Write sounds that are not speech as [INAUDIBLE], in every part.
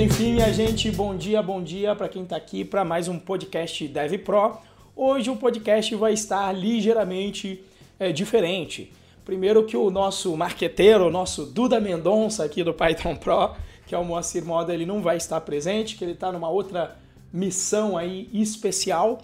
enfim, minha gente, bom dia, bom dia para quem está aqui para mais um podcast Dev Pro. Hoje o podcast vai estar ligeiramente é, diferente. Primeiro que o nosso marqueteiro, o nosso Duda Mendonça aqui do Python Pro, que é o Moacir Moda, ele não vai estar presente, que ele está numa outra missão aí especial.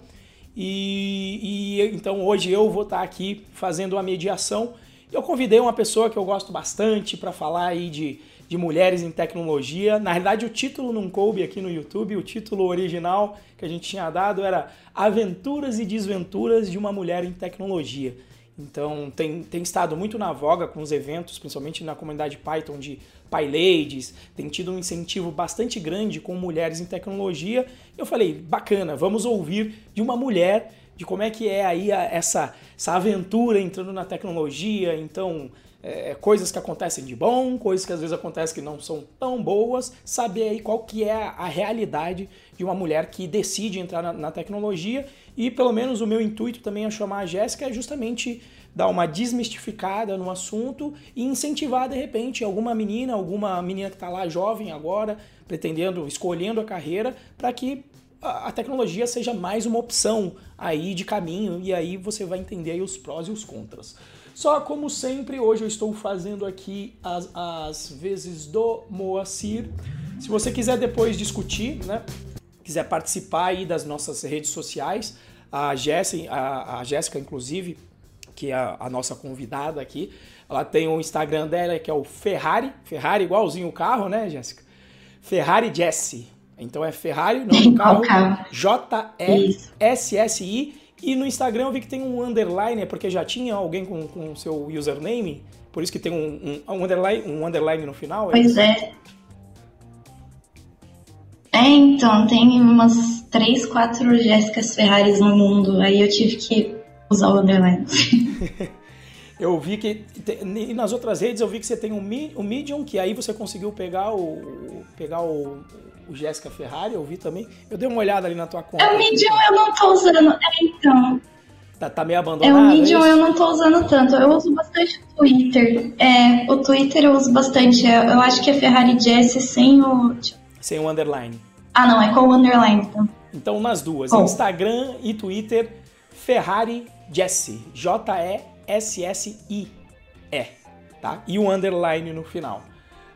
E, e, então hoje eu vou estar aqui fazendo a mediação. Eu convidei uma pessoa que eu gosto bastante para falar aí de de mulheres em tecnologia. Na realidade, o título não coube aqui no YouTube, o título original que a gente tinha dado era Aventuras e Desventuras de uma Mulher em Tecnologia. Então, tem, tem estado muito na voga com os eventos, principalmente na comunidade Python de PyLadies, tem tido um incentivo bastante grande com mulheres em tecnologia. Eu falei, bacana, vamos ouvir de uma mulher de como é que é aí a, essa, essa aventura entrando na tecnologia. Então, é, coisas que acontecem de bom, coisas que às vezes acontecem que não são tão boas, saber aí qual que é a realidade de uma mulher que decide entrar na, na tecnologia. E pelo menos o meu intuito também a chamar a Jéssica é justamente dar uma desmistificada no assunto e incentivar de repente alguma menina, alguma menina que está lá jovem agora, pretendendo, escolhendo a carreira, para que a tecnologia seja mais uma opção aí de caminho. E aí você vai entender os prós e os contras. Só como sempre, hoje eu estou fazendo aqui as, as vezes do Moacir. Se você quiser depois discutir, né? Quiser participar aí das nossas redes sociais, a Jéssica, a, a Jéssica inclusive, que é a, a, nossa convidada aqui, ela tem o Instagram dela que é o Ferrari, Ferrari igualzinho o carro, né, Jéssica? Ferrari Jessie. Então é Ferrari, não do carro, J-E-S-S-I e no Instagram eu vi que tem um underline, é porque já tinha alguém com o seu username, por isso que tem um, um, um, underline, um underline no final? É pois é. É, então, tem umas três, quatro Jéssicas Ferraris no mundo, aí eu tive que usar o underline. [LAUGHS] [LAUGHS] eu vi que. E nas outras redes eu vi que você tem um, um Medium, que aí você conseguiu pegar o. pegar o, o Jéssica Ferrari, eu vi também. Eu dei uma olhada ali na tua conta. É o Medium eu não tô usando. É, então. Tá, tá meio abandonado. É o Medium é eu não tô usando tanto. Eu uso bastante o Twitter. É, o Twitter eu uso bastante. É, eu acho que é Ferrari Jess sem o. Sem o underline. Ah, não, é com o underline. Então, então nas duas. Oh. Instagram e Twitter, Ferrari Jesse. J-E-S-S-I-E. Tá? E o underline no final.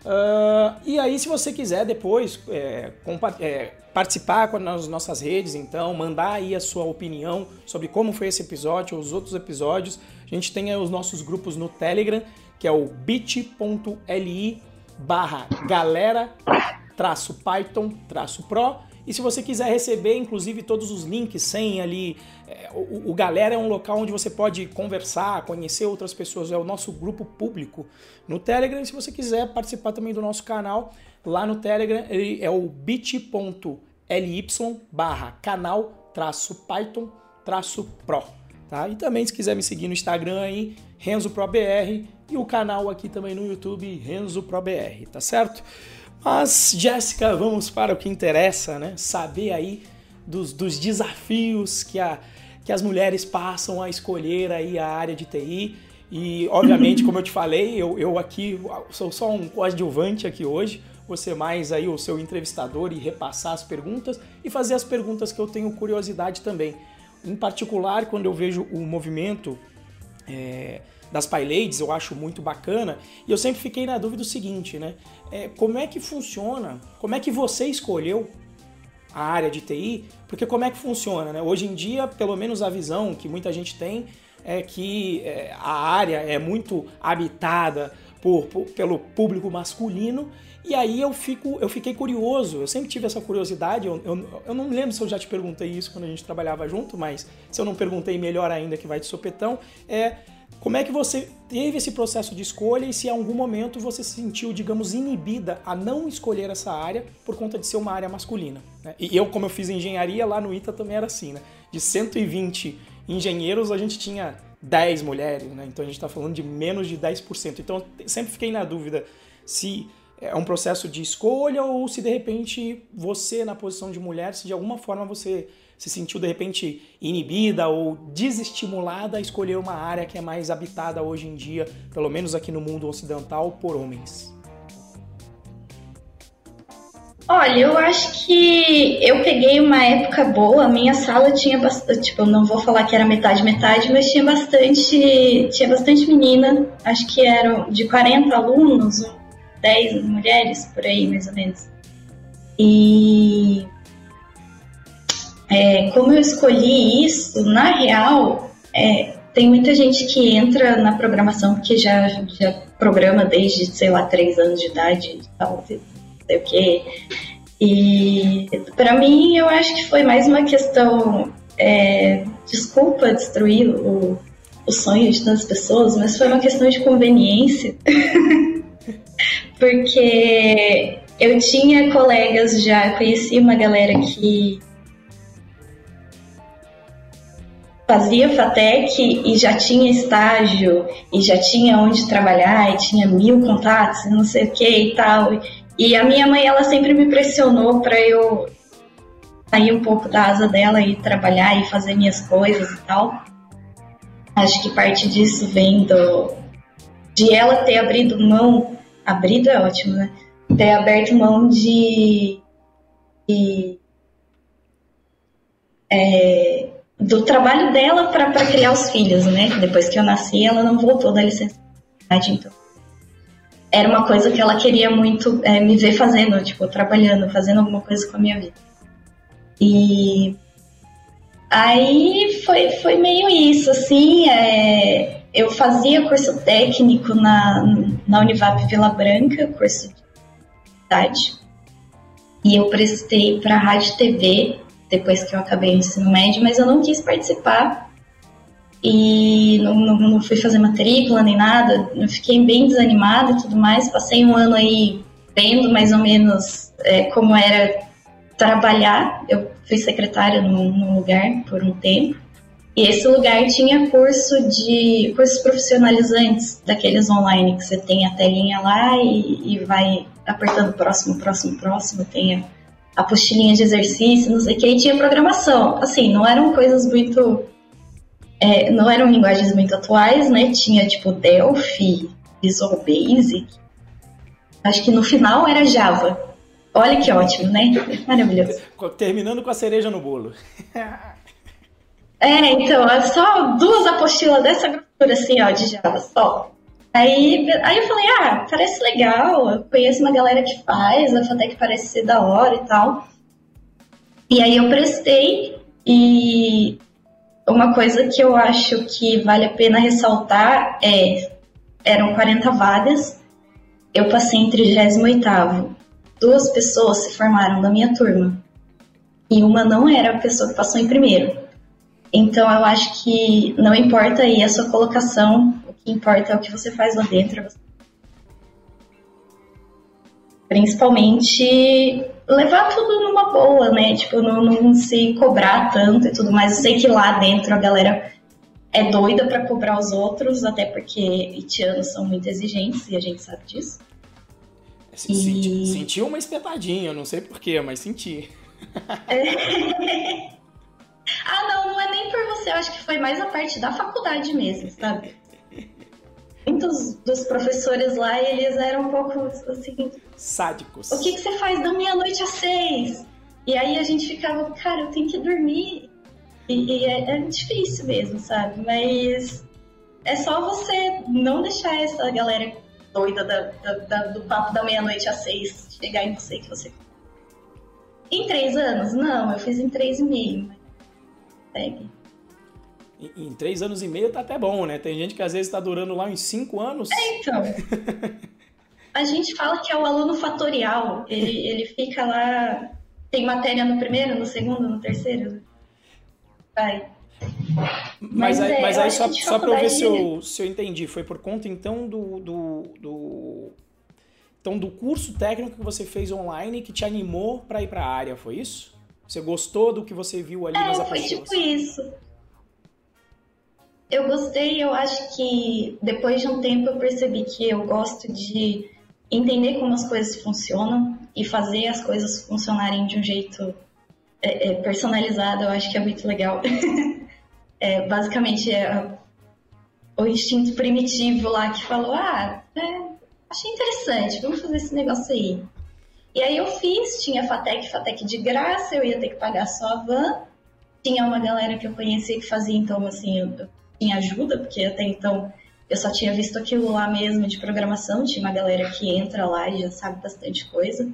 Uh, e aí, se você quiser depois é, é, participar nas nossas redes, então, mandar aí a sua opinião sobre como foi esse episódio ou os outros episódios, a gente tem os nossos grupos no Telegram, que é o bit.li barra galera traço Python traço Pro e se você quiser receber, inclusive, todos os links sem ali. É, o, o, Galera é um local onde você pode conversar, conhecer outras pessoas. É o nosso grupo público no Telegram. Se você quiser participar também do nosso canal, lá no Telegram ele é o bit.ly barra canal traço Python traço Pro. Tá? E também se quiser me seguir no Instagram aí, RenzoProBR e o canal aqui também no YouTube, RenzoProBR, tá certo? Mas, Jéssica, vamos para o que interessa, né? Saber aí dos, dos desafios que, a, que as mulheres passam a escolher aí a área de TI. E, obviamente, como eu te falei, eu, eu aqui sou só um coadjuvante aqui hoje, você mais aí o seu entrevistador e repassar as perguntas e fazer as perguntas que eu tenho curiosidade também. Em particular, quando eu vejo o movimento é, das PyLadies, eu acho muito bacana. E eu sempre fiquei na dúvida do seguinte, né? É, como é que funciona? Como é que você escolheu a área de TI? Porque como é que funciona, né? Hoje em dia, pelo menos a visão que muita gente tem é que é, a área é muito habitada por, por, pelo público masculino e aí eu, fico, eu fiquei curioso, eu sempre tive essa curiosidade, eu, eu, eu, não lembro se eu já te perguntei isso quando a gente trabalhava junto, mas se eu não perguntei, melhor ainda que vai de sopetão, é como é que você teve esse processo de escolha e se em algum momento você se sentiu, digamos, inibida a não escolher essa área por conta de ser uma área masculina? Né? E eu, como eu fiz engenharia, lá no ITA também era assim, né? De 120 engenheiros, a gente tinha 10 mulheres, né? Então a gente está falando de menos de 10%. Então eu sempre fiquei na dúvida se é um processo de escolha ou se de repente você, na posição de mulher, se de alguma forma você se sentiu de repente inibida ou desestimulada a escolher uma área que é mais habitada hoje em dia, pelo menos aqui no mundo ocidental, por homens? Olha, eu acho que eu peguei uma época boa. A minha sala tinha bastante, tipo, não vou falar que era metade metade, mas tinha bastante, tinha bastante menina. Acho que eram de 40 alunos, 10 mulheres por aí, mais ou menos. E é, como eu escolhi isso, na real, é, tem muita gente que entra na programação que já, já programa desde, sei lá, 3 anos de idade e tal sei o quê. E para mim eu acho que foi mais uma questão. É, desculpa destruir o, o sonho de tantas pessoas, mas foi uma questão de conveniência. [LAUGHS] Porque eu tinha colegas já, conheci uma galera que fazia FATEC e já tinha estágio e já tinha onde trabalhar e tinha mil contatos não sei o que e tal. E a minha mãe, ela sempre me pressionou para eu sair um pouco da asa dela e trabalhar e fazer minhas coisas e tal. Acho que parte disso vem do, de ela ter abrido mão, abrido é ótimo, né? Ter aberto mão de, de é, do trabalho dela para criar os filhos, né? Depois que eu nasci, ela não voltou da licença. Então, era uma coisa que ela queria muito é, me ver fazendo, tipo, trabalhando, fazendo alguma coisa com a minha vida. E aí foi, foi meio isso, assim, é, eu fazia curso técnico na, na Univap Vila Branca, curso de idade, e eu prestei para Rádio TV depois que eu acabei o ensino médio, mas eu não quis participar e não, não, não, fui fazer matrícula nem nada, eu fiquei bem desanimada e tudo mais. Passei um ano aí vendo mais ou menos é, como era trabalhar. Eu fui secretária num, num, lugar por um tempo. E esse lugar tinha curso de cursos profissionalizantes, daqueles online que você tem a telinha lá e, e vai apertando próximo, próximo, próximo, tem a apostilinha de exercício, não sei o que, e tinha programação. Assim, não eram coisas muito é, não eram linguagens muito atuais, né? Tinha tipo Delphi, Visual Basic. Acho que no final era Java. Olha que ótimo, né? Maravilhoso. Terminando com a cereja no bolo. [LAUGHS] é, então, é só duas apostilas dessa grossura assim, ó, de Java, só. Aí, aí eu falei, ah, parece legal, eu conheço uma galera que faz, a Fatec parece ser da hora e tal. E aí eu prestei e uma coisa que eu acho que vale a pena ressaltar é eram 40 vagas, eu passei em 38 Duas pessoas se formaram da minha turma e uma não era a pessoa que passou em primeiro. Então eu acho que não importa aí a sua colocação, o que importa é o que você faz lá dentro. Principalmente levar tudo numa boa, né? Tipo, não, não se cobrar tanto e tudo mais. Eu sei que lá dentro a galera é doida para cobrar os outros, até porque itianos são muito exigentes e a gente sabe disso. Senti, e... senti uma espetadinha, não sei porquê, mas senti. É... [LAUGHS] [LAUGHS] ah, não, não é nem por você, eu acho que foi mais a parte da faculdade mesmo, sabe? [LAUGHS] muitos dos professores lá, eles eram um pouco assim. Sádicos. O que, que você faz da meia-noite às seis? E aí a gente ficava, cara, eu tenho que dormir. E, e é, é, difícil mesmo, sabe? Mas é só você não deixar essa galera doida da, da, da, do papo da meia-noite às seis chegar em você que você. Em três anos? Não, eu fiz em três e meio. Segue em, três anos e meio tá até bom, né? Tem gente que às vezes está durando lá uns cinco anos. É, então. a gente fala que é o aluno fatorial. Ele, ele fica lá, tem matéria no primeiro, no segundo, no terceiro. Vai. Mas, mas, aí, é, mas aí só, só para eu ver se eu, se eu entendi, foi por conta então do, do, do, então do curso técnico que você fez online que te animou para ir para a área, foi isso? Você gostou do que você viu ali é, nas apostilas? Foi tipo isso. Eu gostei, eu acho que depois de um tempo eu percebi que eu gosto de entender como as coisas funcionam e fazer as coisas funcionarem de um jeito é, é, personalizado, eu acho que é muito legal. [LAUGHS] é, basicamente, é o instinto primitivo lá que falou: ah, é, achei interessante, vamos fazer esse negócio aí. E aí eu fiz, tinha FATEC, FATEC de graça, eu ia ter que pagar só a van. Tinha uma galera que eu conhecia que fazia, então, assim, eu, eu tinha ajuda, porque até então eu só tinha visto aquilo lá mesmo de programação, tinha uma galera que entra lá e já sabe bastante coisa.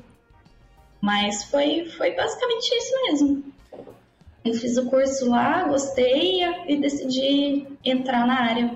Mas foi, foi basicamente isso mesmo. Eu fiz o curso lá, gostei e decidi entrar na área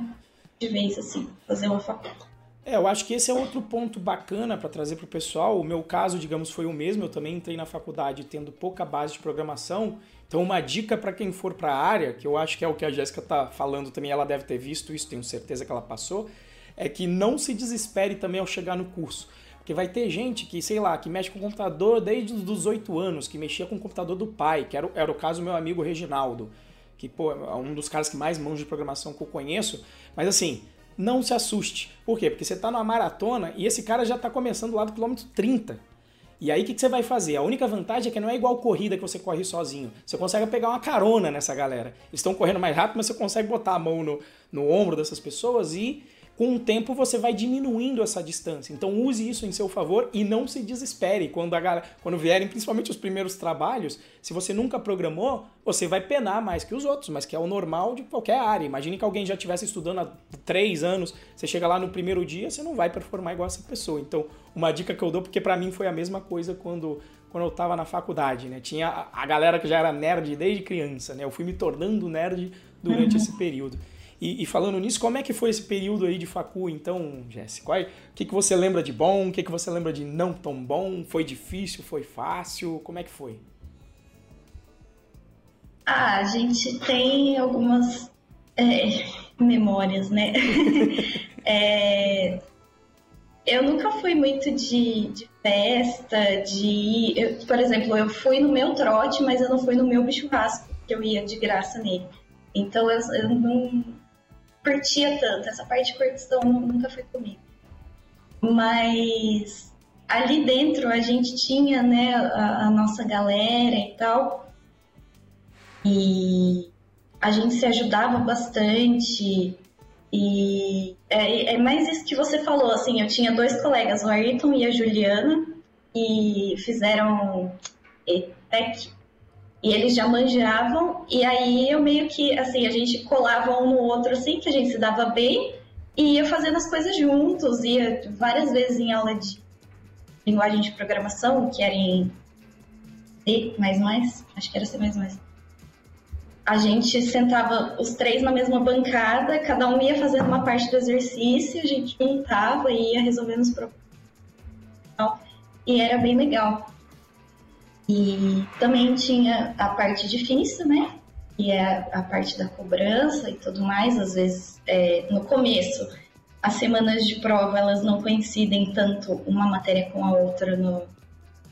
de vez, assim, fazer uma faculdade. É, eu acho que esse é outro ponto bacana para trazer para o pessoal. O meu caso, digamos, foi o mesmo. Eu também entrei na faculdade tendo pouca base de programação. Então, uma dica para quem for para a área, que eu acho que é o que a Jéssica está falando também, ela deve ter visto isso, tenho certeza que ela passou, é que não se desespere também ao chegar no curso. Porque vai ter gente que, sei lá, que mexe com computador desde os 18 anos, que mexia com o computador do pai, que era, era o caso do meu amigo Reginaldo, que, pô, é um dos caras que mais mãos de programação que eu conheço. Mas assim, não se assuste. Por quê? Porque você está numa maratona e esse cara já está começando lá do quilômetro 30. E aí o que, que, você vai fazer? A única vantagem é que não é igual corrida que você corre sozinho. Você consegue pegar uma carona nessa galera. Eles estão correndo mais rápido, mas você consegue botar a mão no, no ombro dessas pessoas e com o tempo você vai diminuindo essa distância. Então use isso em seu favor e não se desespere quando, a, quando vierem, principalmente os primeiros trabalhos. Se você nunca programou, você vai penar mais que os outros, mas que é o normal de qualquer área. Imagine que alguém já estivesse estudando há três anos, você chega lá no primeiro dia, você não vai performar igual essa pessoa. Então, uma dica que eu dou, porque para mim foi a mesma coisa quando quando eu estava na faculdade, né? Tinha a, a galera que já era nerd desde criança, né? Eu fui me tornando nerd durante uhum. esse período. E, e, falando nisso, como é que foi esse período aí de facu, então, Jéssica? O que, que você lembra de bom? O que, que você lembra de não tão bom? Foi difícil? Foi fácil? Como é que foi? Ah, a gente tem algumas é, memórias, né? [LAUGHS] é, eu nunca fui muito de, de festa, de. Eu, por exemplo, eu fui no meu trote, mas eu não fui no meu churrasco, que eu ia de graça nele. Então eu, eu não, curtia tanto. Essa parte de curtição nunca foi comigo. Mas ali dentro a gente tinha, né, a, a nossa galera e tal. E a gente se ajudava bastante. E é, é, mais isso que você falou, assim, eu tinha dois colegas, o Ayrton e a Juliana, e fizeram ETEC, e eles já manjavam, e aí eu meio que, assim, a gente colava um no outro, assim, que a gente se dava bem, e ia fazendo as coisas juntos, ia várias vezes em aula de linguagem de programação, que era em C++, acho que era C++. A gente sentava os três na mesma bancada, cada um ia fazendo uma parte do exercício, a gente juntava e ia resolvendo os problemas. E era bem legal. E também tinha a parte difícil, né? Que é a parte da cobrança e tudo mais. Às vezes, é, no começo, as semanas de prova elas não coincidem tanto uma matéria com a outra no,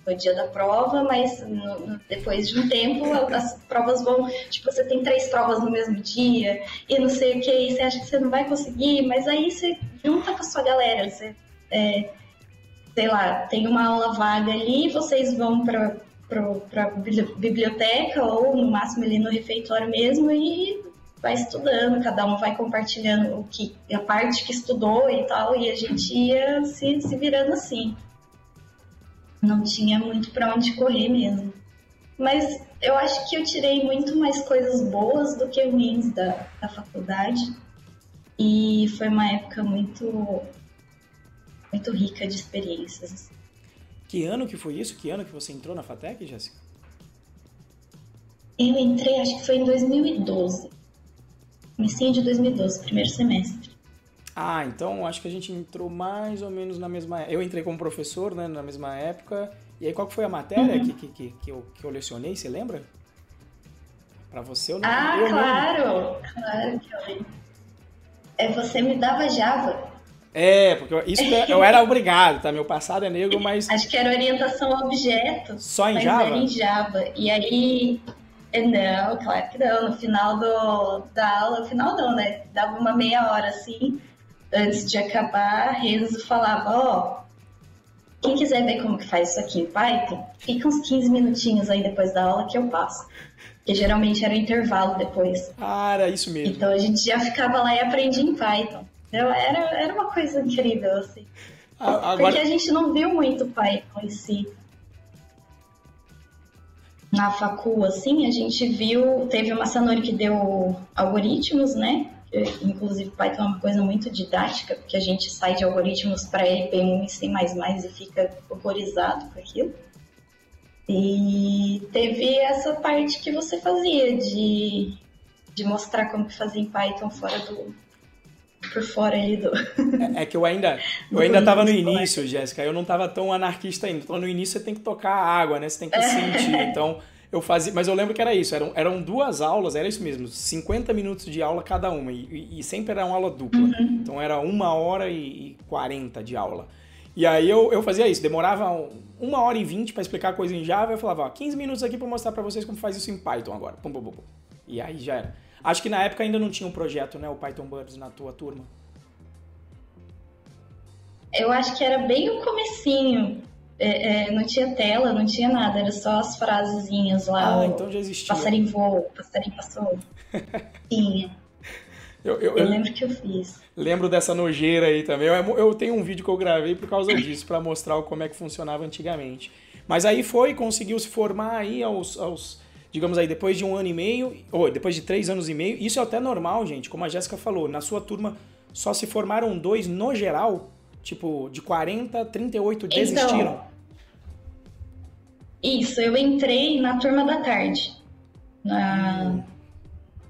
no dia da prova, mas no, no, depois de um tempo [LAUGHS] as provas vão, tipo, você tem três provas no mesmo dia e não sei o que, e você acha que você não vai conseguir, mas aí você junta com a sua galera, você, é, sei lá, tem uma aula vaga ali, vocês vão para para a biblioteca ou no máximo ali no refeitório mesmo e vai estudando, cada um vai compartilhando o que a parte que estudou e tal, e a gente ia se, se virando assim. Não tinha muito para onde correr mesmo. Mas eu acho que eu tirei muito mais coisas boas do que ruins da, da faculdade. E foi uma época muito muito rica de experiências. Que ano que foi isso? Que ano que você entrou na FATEC, Jéssica? Eu entrei, acho que foi em 2012. Comecinho de 2012, primeiro semestre. Ah, então acho que a gente entrou mais ou menos na mesma Eu entrei como professor, né, na mesma época. E aí, qual que foi a matéria uhum. que, que, que, eu, que eu lecionei, você lembra? Para você eu não Ah, eu claro! Não... Claro que eu lembro. É, você me dava Java. É, porque isso eu era obrigado, tá? Meu passado é negro, mas. Acho que era orientação a objeto. Só em Java? Era em Java. E aí. É, não, claro que não. No final do, da aula, no final não, né? Dava uma meia hora assim, antes de acabar, Renzo falava, ó. Oh, quem quiser ver como que faz isso aqui em Python, fica uns 15 minutinhos aí depois da aula que eu passo. Porque geralmente era o intervalo depois. Ah, era isso mesmo. Então a gente já ficava lá e aprendia em Python. Era, era uma coisa incrível, assim. Agora... Porque a gente não viu muito o Python em si. na facu, assim, a gente viu, teve uma Sanori que deu algoritmos, né? Inclusive, Python é uma coisa muito didática, porque a gente sai de algoritmos para LP1 e C++ e fica horrorizado com aquilo. E teve essa parte que você fazia de, de mostrar como que fazia em Python fora do, por fora ali do. É, é que eu ainda [LAUGHS] eu ainda estava no início, Jéssica. Eu não estava tão anarquista ainda. Então no início você tem que tocar a água, né? Você tem que sentir. Então eu fazia, mas eu lembro que era isso. Eram, eram duas aulas, era isso mesmo, 50 minutos de aula cada uma e, e sempre era uma aula dupla. Uhum. Então era uma hora e, e 40 de aula. E aí eu, eu fazia isso, demorava uma hora e vinte para explicar coisa em Java, eu falava, ó, 15 minutos aqui para mostrar para vocês como faz isso em Python agora. Pum, pum, pum, pum. E aí já era. Acho que na época ainda não tinha um projeto, né, o Python Birds na tua turma. Eu acho que era bem o comecinho. É, é, não tinha tela, não tinha nada, era só as frasezinhas lá. Ah, então já existia. Passarinho voou, passarinho passou. [LAUGHS] tinha. Eu, eu, eu, lembro que eu fiz. Lembro dessa nojeira aí também. Eu, eu tenho um vídeo que eu gravei por causa disso, para mostrar como é que funcionava antigamente. Mas aí foi, conseguiu se formar aí aos, aos digamos aí, depois de um ano e meio, ou depois de três anos e meio, isso é até normal, gente, como a Jéssica falou, na sua turma só se formaram dois no geral, tipo, de 40, 38 então, desistiram. Então, isso, eu entrei na turma da tarde, na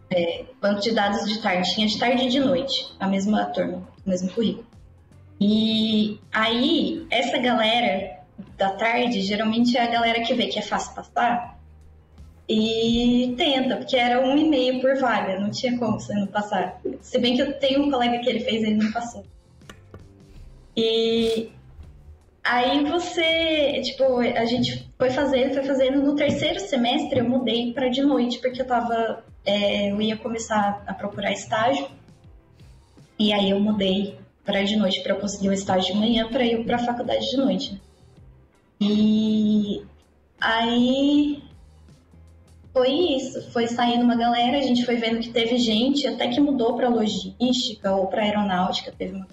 é, banco de dados de tarde, tinha de tarde e de noite, a mesma turma, o mesmo currículo. E aí, essa galera da tarde, geralmente é a galera que vê que é fácil passar, e tenta, porque era um e meio por vaga, não tinha como você não passar. Se bem que eu tenho um colega que ele fez, ele não passou. E aí você, tipo, a gente foi fazendo, foi fazendo. No terceiro semestre eu mudei para de noite, porque eu tava, é, eu ia começar a procurar estágio. E aí eu mudei para de noite para conseguir o estágio de manhã para ir para a faculdade de noite. E aí foi isso, foi saindo uma galera, a gente foi vendo que teve gente até que mudou para logística ou para aeronáutica, teve uma...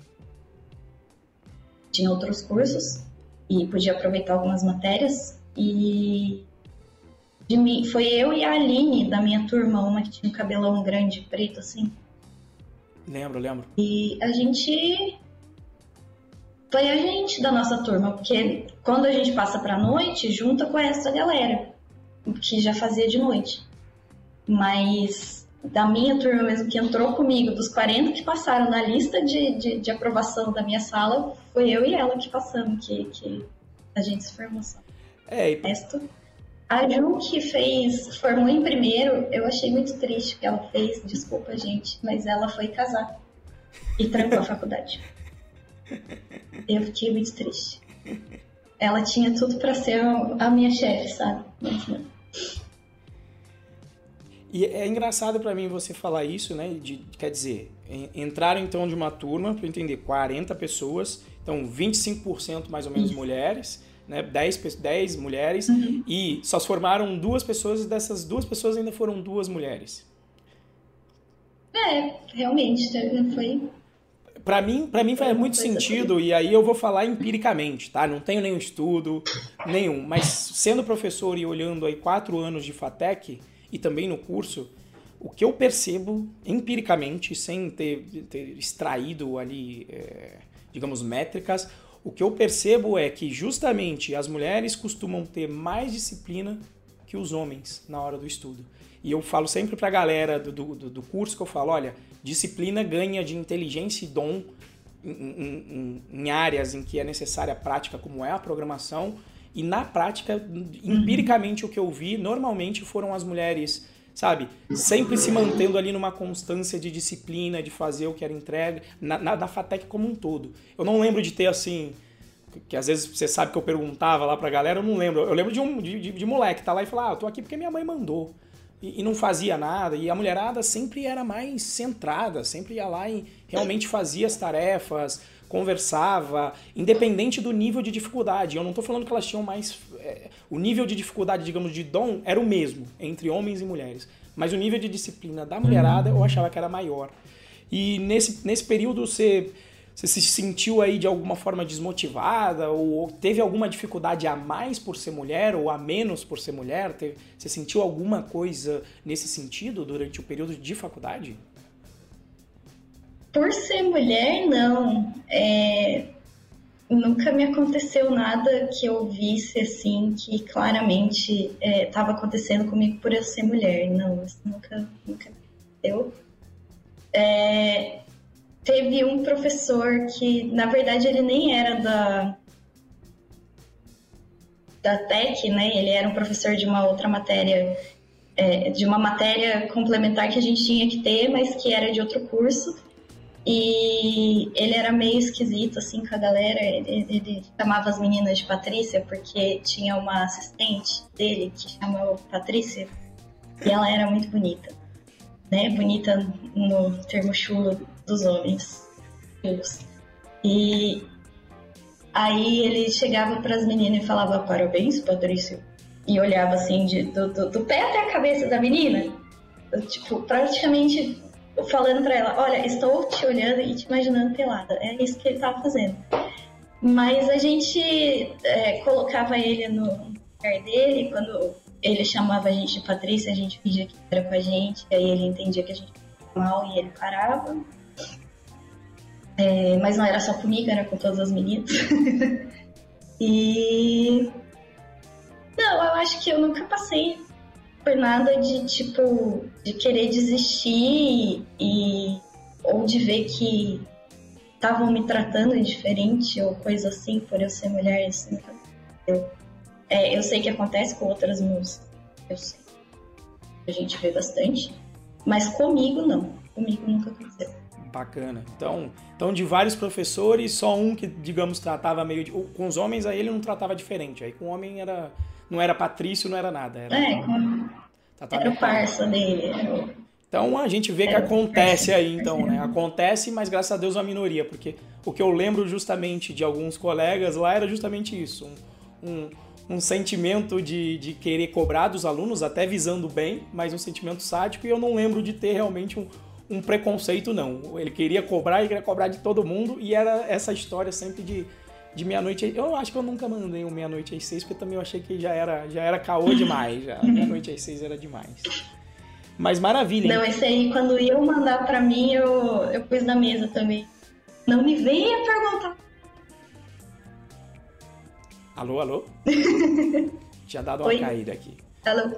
tinha outros cursos e podia aproveitar algumas matérias e de mim, foi eu e a Aline da minha turma, uma que tinha um cabelão grande preto assim. Lembro, lembro. E a gente foi a gente da nossa turma, porque quando a gente passa para noite, junta com essa galera que já fazia de noite. Mas da minha turma mesmo que entrou comigo, dos 40 que passaram na lista de, de, de aprovação da minha sala, foi eu e ela que passamos, que, que a gente se formou só. É, e... resto. A Ju que fez, formou em primeiro, eu achei muito triste o que ela fez, desculpa gente, mas ela foi casar e trancou a faculdade. Eu fiquei muito triste. Ela tinha tudo para ser a minha chefe, sabe? Mas não. E é engraçado para mim você falar isso, né? De, quer dizer, entraram então de uma turma, para entender, 40 pessoas, então 25% mais ou menos uhum. mulheres, né? 10, 10 mulheres, uhum. e só se formaram duas pessoas, e dessas duas pessoas ainda foram duas mulheres. É, realmente, foi. Para mim, para mim faz muito sentido assim. e aí eu vou falar empiricamente, tá? Não tenho nenhum estudo, nenhum. Mas sendo professor e olhando aí quatro anos de FATEC, e também no curso, o que eu percebo empiricamente, sem ter, ter extraído ali, é, digamos, métricas, o que eu percebo é que justamente as mulheres costumam ter mais disciplina que os homens na hora do estudo. E eu falo sempre para a galera do, do, do, curso que eu falo, olha, disciplina ganha de inteligência e dom em, em, em áreas em que é necessária prática, como é a programação, e na prática, empiricamente, o que eu vi, normalmente foram as mulheres, sabe, sempre se mantendo ali numa constância de disciplina, de fazer o que era entregue, na, na, na FATEC como um todo. Eu não lembro de ter assim. Que às vezes você sabe que eu perguntava lá pra galera, eu não lembro. Eu lembro de um de, de, de moleque tá lá e falar, ah, eu tô aqui porque minha mãe mandou. E, e, não fazia nada. E a mulherada sempre era mais centrada, sempre ia lá e realmente fazia as tarefas, conversava, independente do nível de dificuldade. Eu não estou falando que elas tinham mais. É, o nível de dificuldade, digamos, de dom era o mesmo entre homens e mulheres. Mas o nível de disciplina da mulherada eu achava que era maior. E nesse, nesse período você. Você se sentiu aí de alguma forma desmotivada ou teve alguma dificuldade a mais por ser mulher ou a menos por ser mulher? Você sentiu alguma coisa nesse sentido durante o período de faculdade? Por ser mulher, não. É, nunca me aconteceu nada que eu visse assim que claramente estava é, acontecendo comigo por eu ser mulher. Não, isso nunca, nunca aconteceu. É, teve um professor que, na verdade, ele nem era da da TEC, né? Ele era um professor de uma outra matéria, é, de uma matéria complementar que a gente tinha que ter, mas que era de outro curso. E ele era meio esquisito, assim, com a galera. Ele, ele chamava as meninas de Patrícia, porque tinha uma assistente dele que chamava Patrícia. E ela era muito bonita. Né? Bonita no termo chulo dos homens. E aí ele chegava para as meninas e falava: Parabéns, Patrícia. E olhava assim, de, do, do, do pé até a cabeça da menina. Tipo, praticamente falando para ela: Olha, estou te olhando e te imaginando pelada. É isso que ele estava fazendo. Mas a gente é, colocava ele no lugar dele, quando ele chamava a gente de Patrícia, a gente fingia que era com a gente, aí ele entendia que a gente mal e ele parava. É, mas não era só comigo, era com todas as meninas. [LAUGHS] e. Não, eu acho que eu nunca passei por nada de tipo de querer desistir e ou de ver que estavam me tratando diferente ou coisa assim por eu ser mulher isso nunca aconteceu. É, eu sei que acontece com outras músicas, eu sei. A gente vê bastante, mas comigo não. Comigo nunca aconteceu. Bacana. Então, então, de vários professores, só um que, digamos, tratava meio de. Com os homens, aí ele não tratava diferente. Aí com o homem era. Não era Patrício, não era nada. Era, é, com... era o parça dele. Então a gente vê que acontece aí, então, né? Acontece, mas graças a Deus uma minoria, porque o que eu lembro justamente de alguns colegas lá era justamente isso. Um, um, um sentimento de, de querer cobrar dos alunos, até visando bem, mas um sentimento sádico, e eu não lembro de ter realmente um, um preconceito, não. Ele queria cobrar e queria cobrar de todo mundo, e era essa história sempre de, de meia-noite. Eu acho que eu nunca mandei um meia-noite às seis, porque também eu achei que já era, já era caô demais. Já. [LAUGHS] Meia-noite às seis era demais. Mas maravilha. Não, esse aí, quando eu mandar para mim, eu, eu pus na mesa também. Não me venha perguntar. Alô, alô? [LAUGHS] Tinha dado uma Oi? caída aqui. Alô?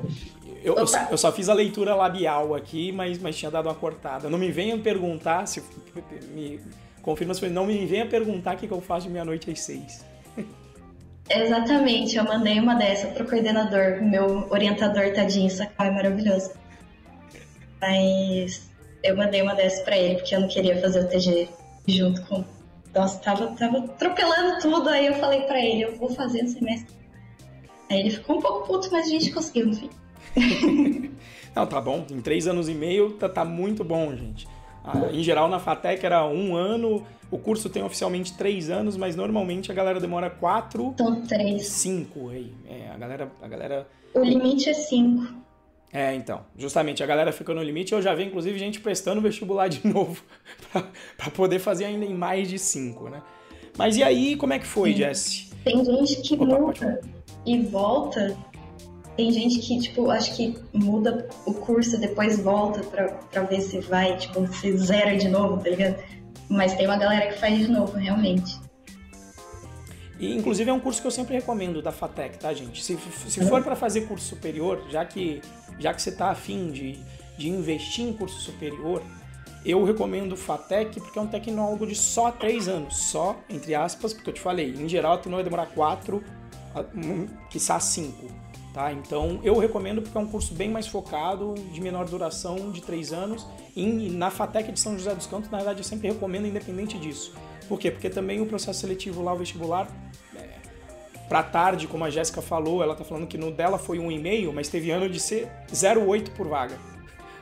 Eu, eu, eu, só fiz a leitura labial aqui, mas, mas tinha dado uma cortada. Não me venha perguntar, se [LAUGHS] me confirma se não me venha perguntar o que, que eu faço de meia-noite às seis. [LAUGHS] Exatamente, eu mandei uma dessa pro coordenador, meu orientador tadinho, Sakai, é maravilhoso. Mas eu mandei uma dessa pra ele, porque eu não queria fazer o TG junto com. Nossa, tava, tava atropelando tudo, aí eu falei pra ele, eu vou fazer no semestre. Aí ele ficou um pouco puto, mas a gente conseguiu no fim. [LAUGHS] Não, tá bom. Em três anos e meio tá, tá muito bom, gente. Ah, em geral, na FATEC era um ano. O curso tem oficialmente três anos, mas normalmente a galera demora quatro. São três. Cinco aí. É, a galera, a galera. O limite é cinco. É, então. Justamente, a galera fica no limite. Eu já vi, inclusive, gente prestando vestibular de [LAUGHS] novo para poder fazer ainda em mais de cinco, né? Mas e aí, como é que foi, Sim. Jess? Tem gente que Opa, muda e volta tem gente que, tipo, acho que muda o curso, depois volta pra, pra ver se vai, tipo, se zera de novo, tá ligado? Mas tem uma galera que faz de novo, realmente. E, inclusive, é um curso que eu sempre recomendo da FATEC, tá, gente? Se, se for para fazer curso superior, já que, já que você tá afim de, de investir em curso superior, eu recomendo o FATEC porque é um tecnólogo de só três anos. Só, entre aspas, porque eu te falei, em geral a turma vai demorar quatro, quiçá cinco. Tá? Então eu recomendo porque é um curso bem mais focado, de menor duração, de três anos. E na FATEC de São José dos Campos, na verdade, eu sempre recomendo independente disso. Por quê? Porque também o processo seletivo lá, o vestibular, é, para tarde, como a Jéssica falou, ela tá falando que no dela foi um e-mail, mas teve ano de ser 0,8 por vaga.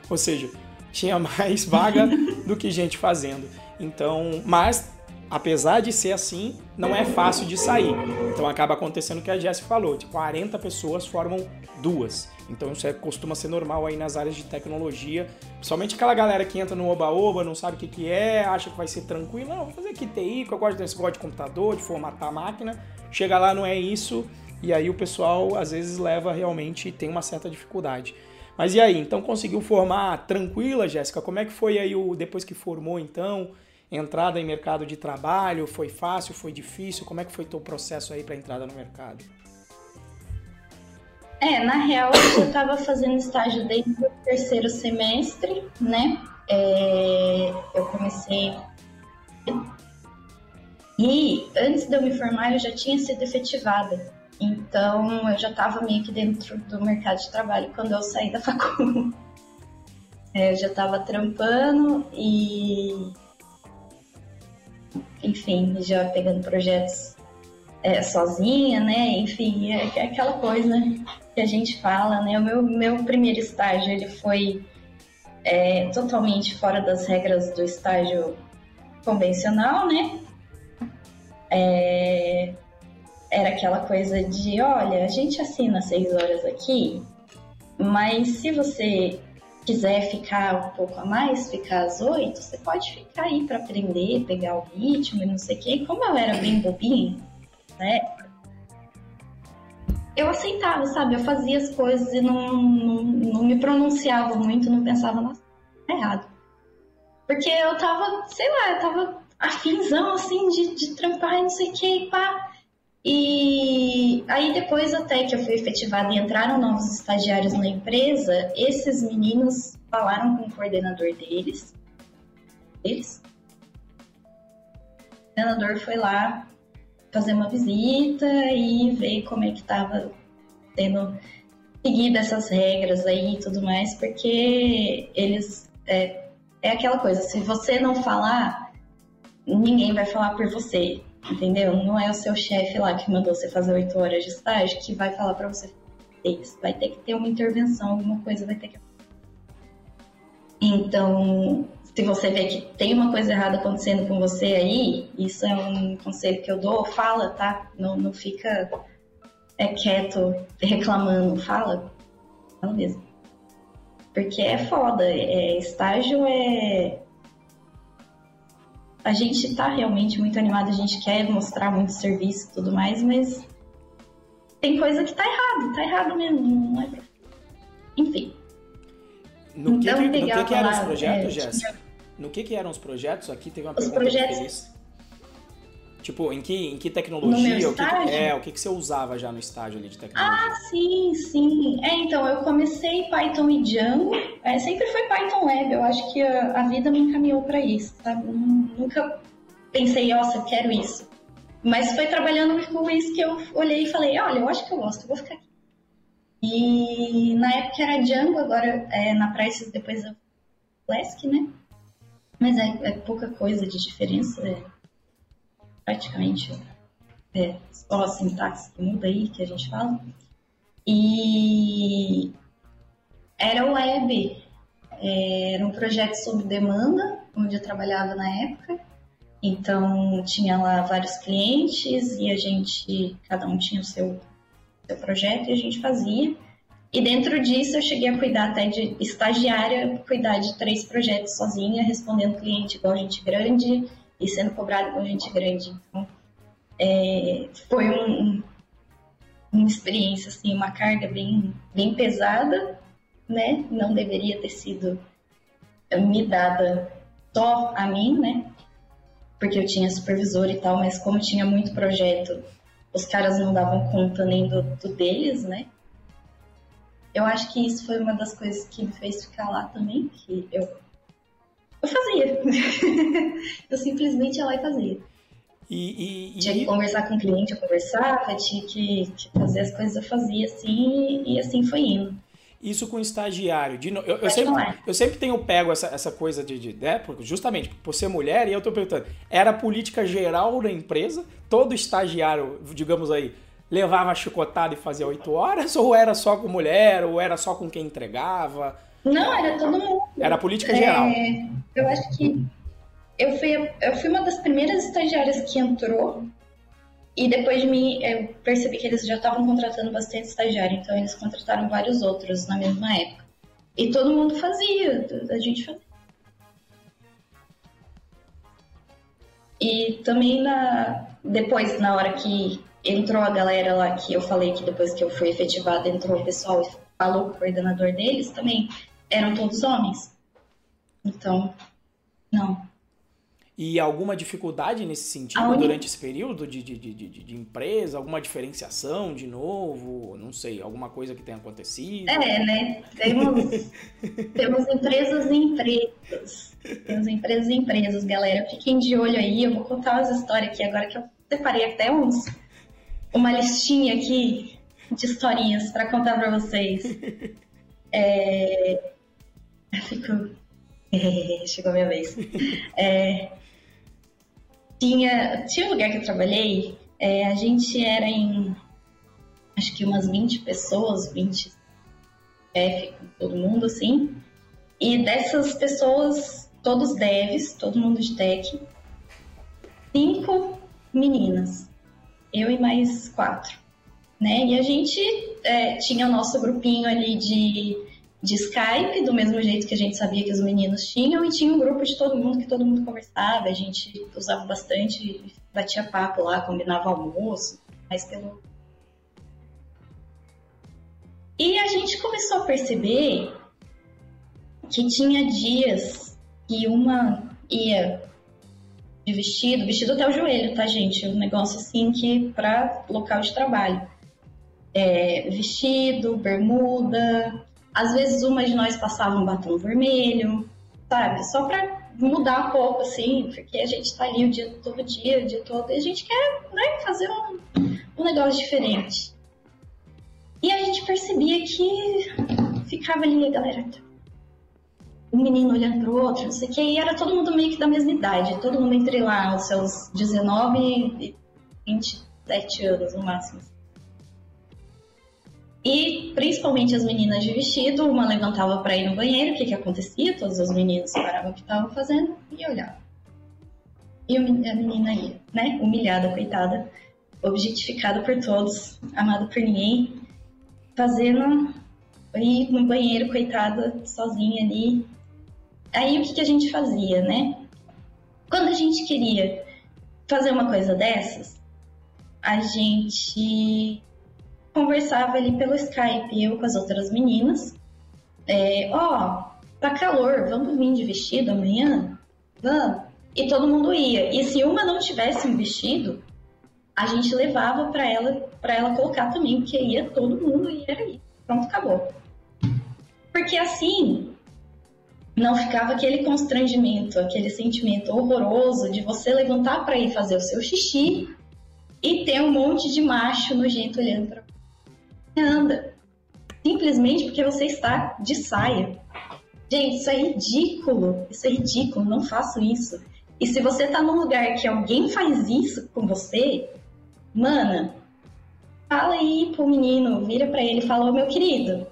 Ou seja, tinha [LAUGHS] mais vaga do que gente fazendo. Então, mas apesar de ser assim, não é fácil de sair. Então acaba acontecendo o que a Jéssica falou, de 40 pessoas formam duas. Então isso é, costuma ser normal aí nas áreas de tecnologia, principalmente aquela galera que entra no oba-oba, não sabe o que, que é, acha que vai ser tranquilo, não, vou fazer aqui TI, que eu gosto desse de computador, de formatar a máquina, chega lá, não é isso, e aí o pessoal às vezes leva realmente, tem uma certa dificuldade. Mas e aí, então conseguiu formar tranquila, Jéssica? Como é que foi aí o depois que formou então? Entrada em mercado de trabalho, foi fácil, foi difícil? Como é que foi teu processo aí para entrada no mercado? É, na real eu estava fazendo estágio desde o terceiro semestre, né? É, eu comecei e antes de eu me formar eu já tinha sido efetivada. Então eu já estava meio que dentro do mercado de trabalho quando eu saí da [LAUGHS] faculdade. É, eu já estava trampando e enfim, já pegando projetos é, sozinha, né? Enfim, é, é, aquela coisa que a gente fala, né? O meu, meu primeiro estágio, ele foi é, totalmente fora das regras do estágio convencional, né? É, era aquela coisa de, olha, a gente assina seis horas aqui, mas se você quiser ficar um pouco a mais, ficar às oito, você pode ficar aí para aprender, pegar o ritmo e não sei o quê. Como eu era bem bobinha, né? Eu aceitava, sabe? Eu fazia as coisas e não, não, não me pronunciava muito, não pensava, tá errado. Porque eu tava, sei lá, eu tava afinzão, assim, de, de trampar e não sei o que, e pá. E aí depois até que eu fui efetivada e entraram novos estagiários na empresa, esses meninos falaram com o coordenador deles. Eles. O coordenador foi lá fazer uma visita e ver como é que estava tendo seguido essas regras aí e tudo mais, porque eles é, é aquela coisa, se você não falar, ninguém vai falar por você entendeu? Não é o seu chefe lá que mandou você fazer oito horas de estágio que vai falar para você isso. Vai ter que ter uma intervenção, alguma coisa vai ter que então, se você vê que tem uma coisa errada acontecendo com você aí, isso é um conselho que eu dou, fala, tá? Não, não fica é, quieto reclamando, fala. Fala mesmo. Porque é foda, é, estágio é, a gente está realmente muito animado, a gente quer mostrar muito serviço e tudo mais, mas tem coisa que tá errado, tá errado mesmo, não é Enfim. No que, então, que, no que, que eram os projetos, é, Jéssica? No que, que eram os projetos? Aqui teve uma os pergunta projetos... Tipo, em que, em que tecnologia? O que, é, o que, que você usava já no estágio ali de tecnologia? Ah, sim, sim. É, então, eu comecei Python e Django. É, sempre foi Python Web. Eu acho que a, a vida me encaminhou para isso, sabe? Nunca pensei, nossa, eu quero isso. Mas foi trabalhando com isso que eu olhei e falei, olha, eu acho que eu gosto, eu vou ficar aqui. E na época era Django, agora é, na Price depois é Flask, né? Mas é, é pouca coisa de diferença. É praticamente é, só a sintaxe que muda aí, que a gente fala. E era web, é, era um projeto sob demanda, onde eu trabalhava na época. Então tinha lá vários clientes e a gente, cada um tinha o seu, seu projeto e a gente fazia. E dentro disso eu cheguei a cuidar até de estagiária, cuidar de três projetos sozinha, respondendo cliente igual gente grande, e sendo cobrado com gente grande. Então, é, foi um, uma experiência, assim, uma carga bem, bem pesada, né? Não deveria ter sido me dada só a mim, né? Porque eu tinha supervisor e tal, mas como tinha muito projeto, os caras não davam conta nem do, do deles, né? Eu acho que isso foi uma das coisas que me fez ficar lá também, que eu eu fazia. [LAUGHS] eu simplesmente ia lá e fazia. E, e, tinha que conversar com o cliente, eu conversava, tinha que, que, fazer as coisas, eu fazia assim, e assim foi indo. Isso com estagiário. De, eu, eu, sempre, eu sempre tenho pego essa, essa coisa de, de né, justamente por ser mulher, e eu tô perguntando, era a política geral da empresa? Todo estagiário, digamos aí, levava chicotada e fazia oito horas? Ou era só com mulher? Ou era só com quem entregava? Não, era todo mundo. Era política geral. É, eu acho que eu fui, eu fui uma das primeiras estagiárias que entrou. E depois de mim, eu percebi que eles já estavam contratando bastante estagiário, então eles contrataram vários outros na mesma época. E todo mundo fazia, a gente fazia. E também na, depois, na hora que entrou a galera lá, que eu falei que depois que eu fui efetivada, entrou o pessoal e falou com o coordenador deles, também eram todos homens. Então, não. E alguma dificuldade nesse sentido durante esse período de, de, de, de, de empresa? Alguma diferenciação de novo? Não sei, alguma coisa que tenha acontecido? É, né? Temos, [LAUGHS] temos empresas e empresas. Temos empresas e empresas, galera. Fiquem de olho aí. Eu vou contar umas histórias aqui agora que eu separei até uns. Uma listinha aqui de historinhas para contar para vocês. [LAUGHS] É... Fico. Chegou a minha vez. [LAUGHS] É tinha, tinha um lugar que eu trabalhei, é, a gente era em acho que umas 20 pessoas, 20 chefe com todo mundo assim. E dessas pessoas, todos devs, todo mundo de tech, cinco meninas, eu e mais quatro, né? E a gente é, tinha o nosso grupinho ali de de Skype, do mesmo jeito que a gente sabia que os meninos tinham, e tinha um grupo de todo mundo que todo mundo conversava, a gente usava bastante, batia papo lá, combinava almoço, mais pelo. E a gente começou a perceber que tinha dias que uma ia de vestido, vestido até o joelho, tá, gente? Um negócio assim que para local de trabalho. É, vestido, bermuda, às vezes uma de nós passava um batom vermelho, sabe? Só para mudar um pouco, assim, porque a gente tá ali o dia todo dia, o dia todo, e a gente quer né, fazer um, um negócio diferente. E a gente percebia que ficava ali a galera, um menino olhando pro outro, não sei o que, e era todo mundo meio que da mesma idade, todo mundo entre lá, os seus 19 e 27 anos no máximo. E principalmente as meninas de vestido, uma levantava para ir no banheiro, o que, que acontecia? Todos os meninos paravam o que estavam fazendo e olhavam. E a menina ia, né? Humilhada, coitada, objetificada por todos, amada por ninguém, fazendo ir no banheiro, coitada, sozinha ali. Aí o que, que a gente fazia, né? Quando a gente queria fazer uma coisa dessas, a gente conversava ali pelo Skype, eu com as outras meninas. É, ó, oh, tá calor, vamos vir de vestido amanhã? Vamos. E todo mundo ia. E se uma não tivesse um vestido, a gente levava para ela para ela colocar também, porque ia todo mundo e era. Pronto, acabou. Porque assim não ficava aquele constrangimento, aquele sentimento horroroso de você levantar para ir fazer o seu xixi e ter um monte de macho nojento olhando para anda. Simplesmente porque você está de saia. Gente, isso é ridículo. Isso é ridículo. Não faço isso. E se você tá num lugar que alguém faz isso com você, mana, fala aí pro menino, vira para ele e fala: Ô meu querido,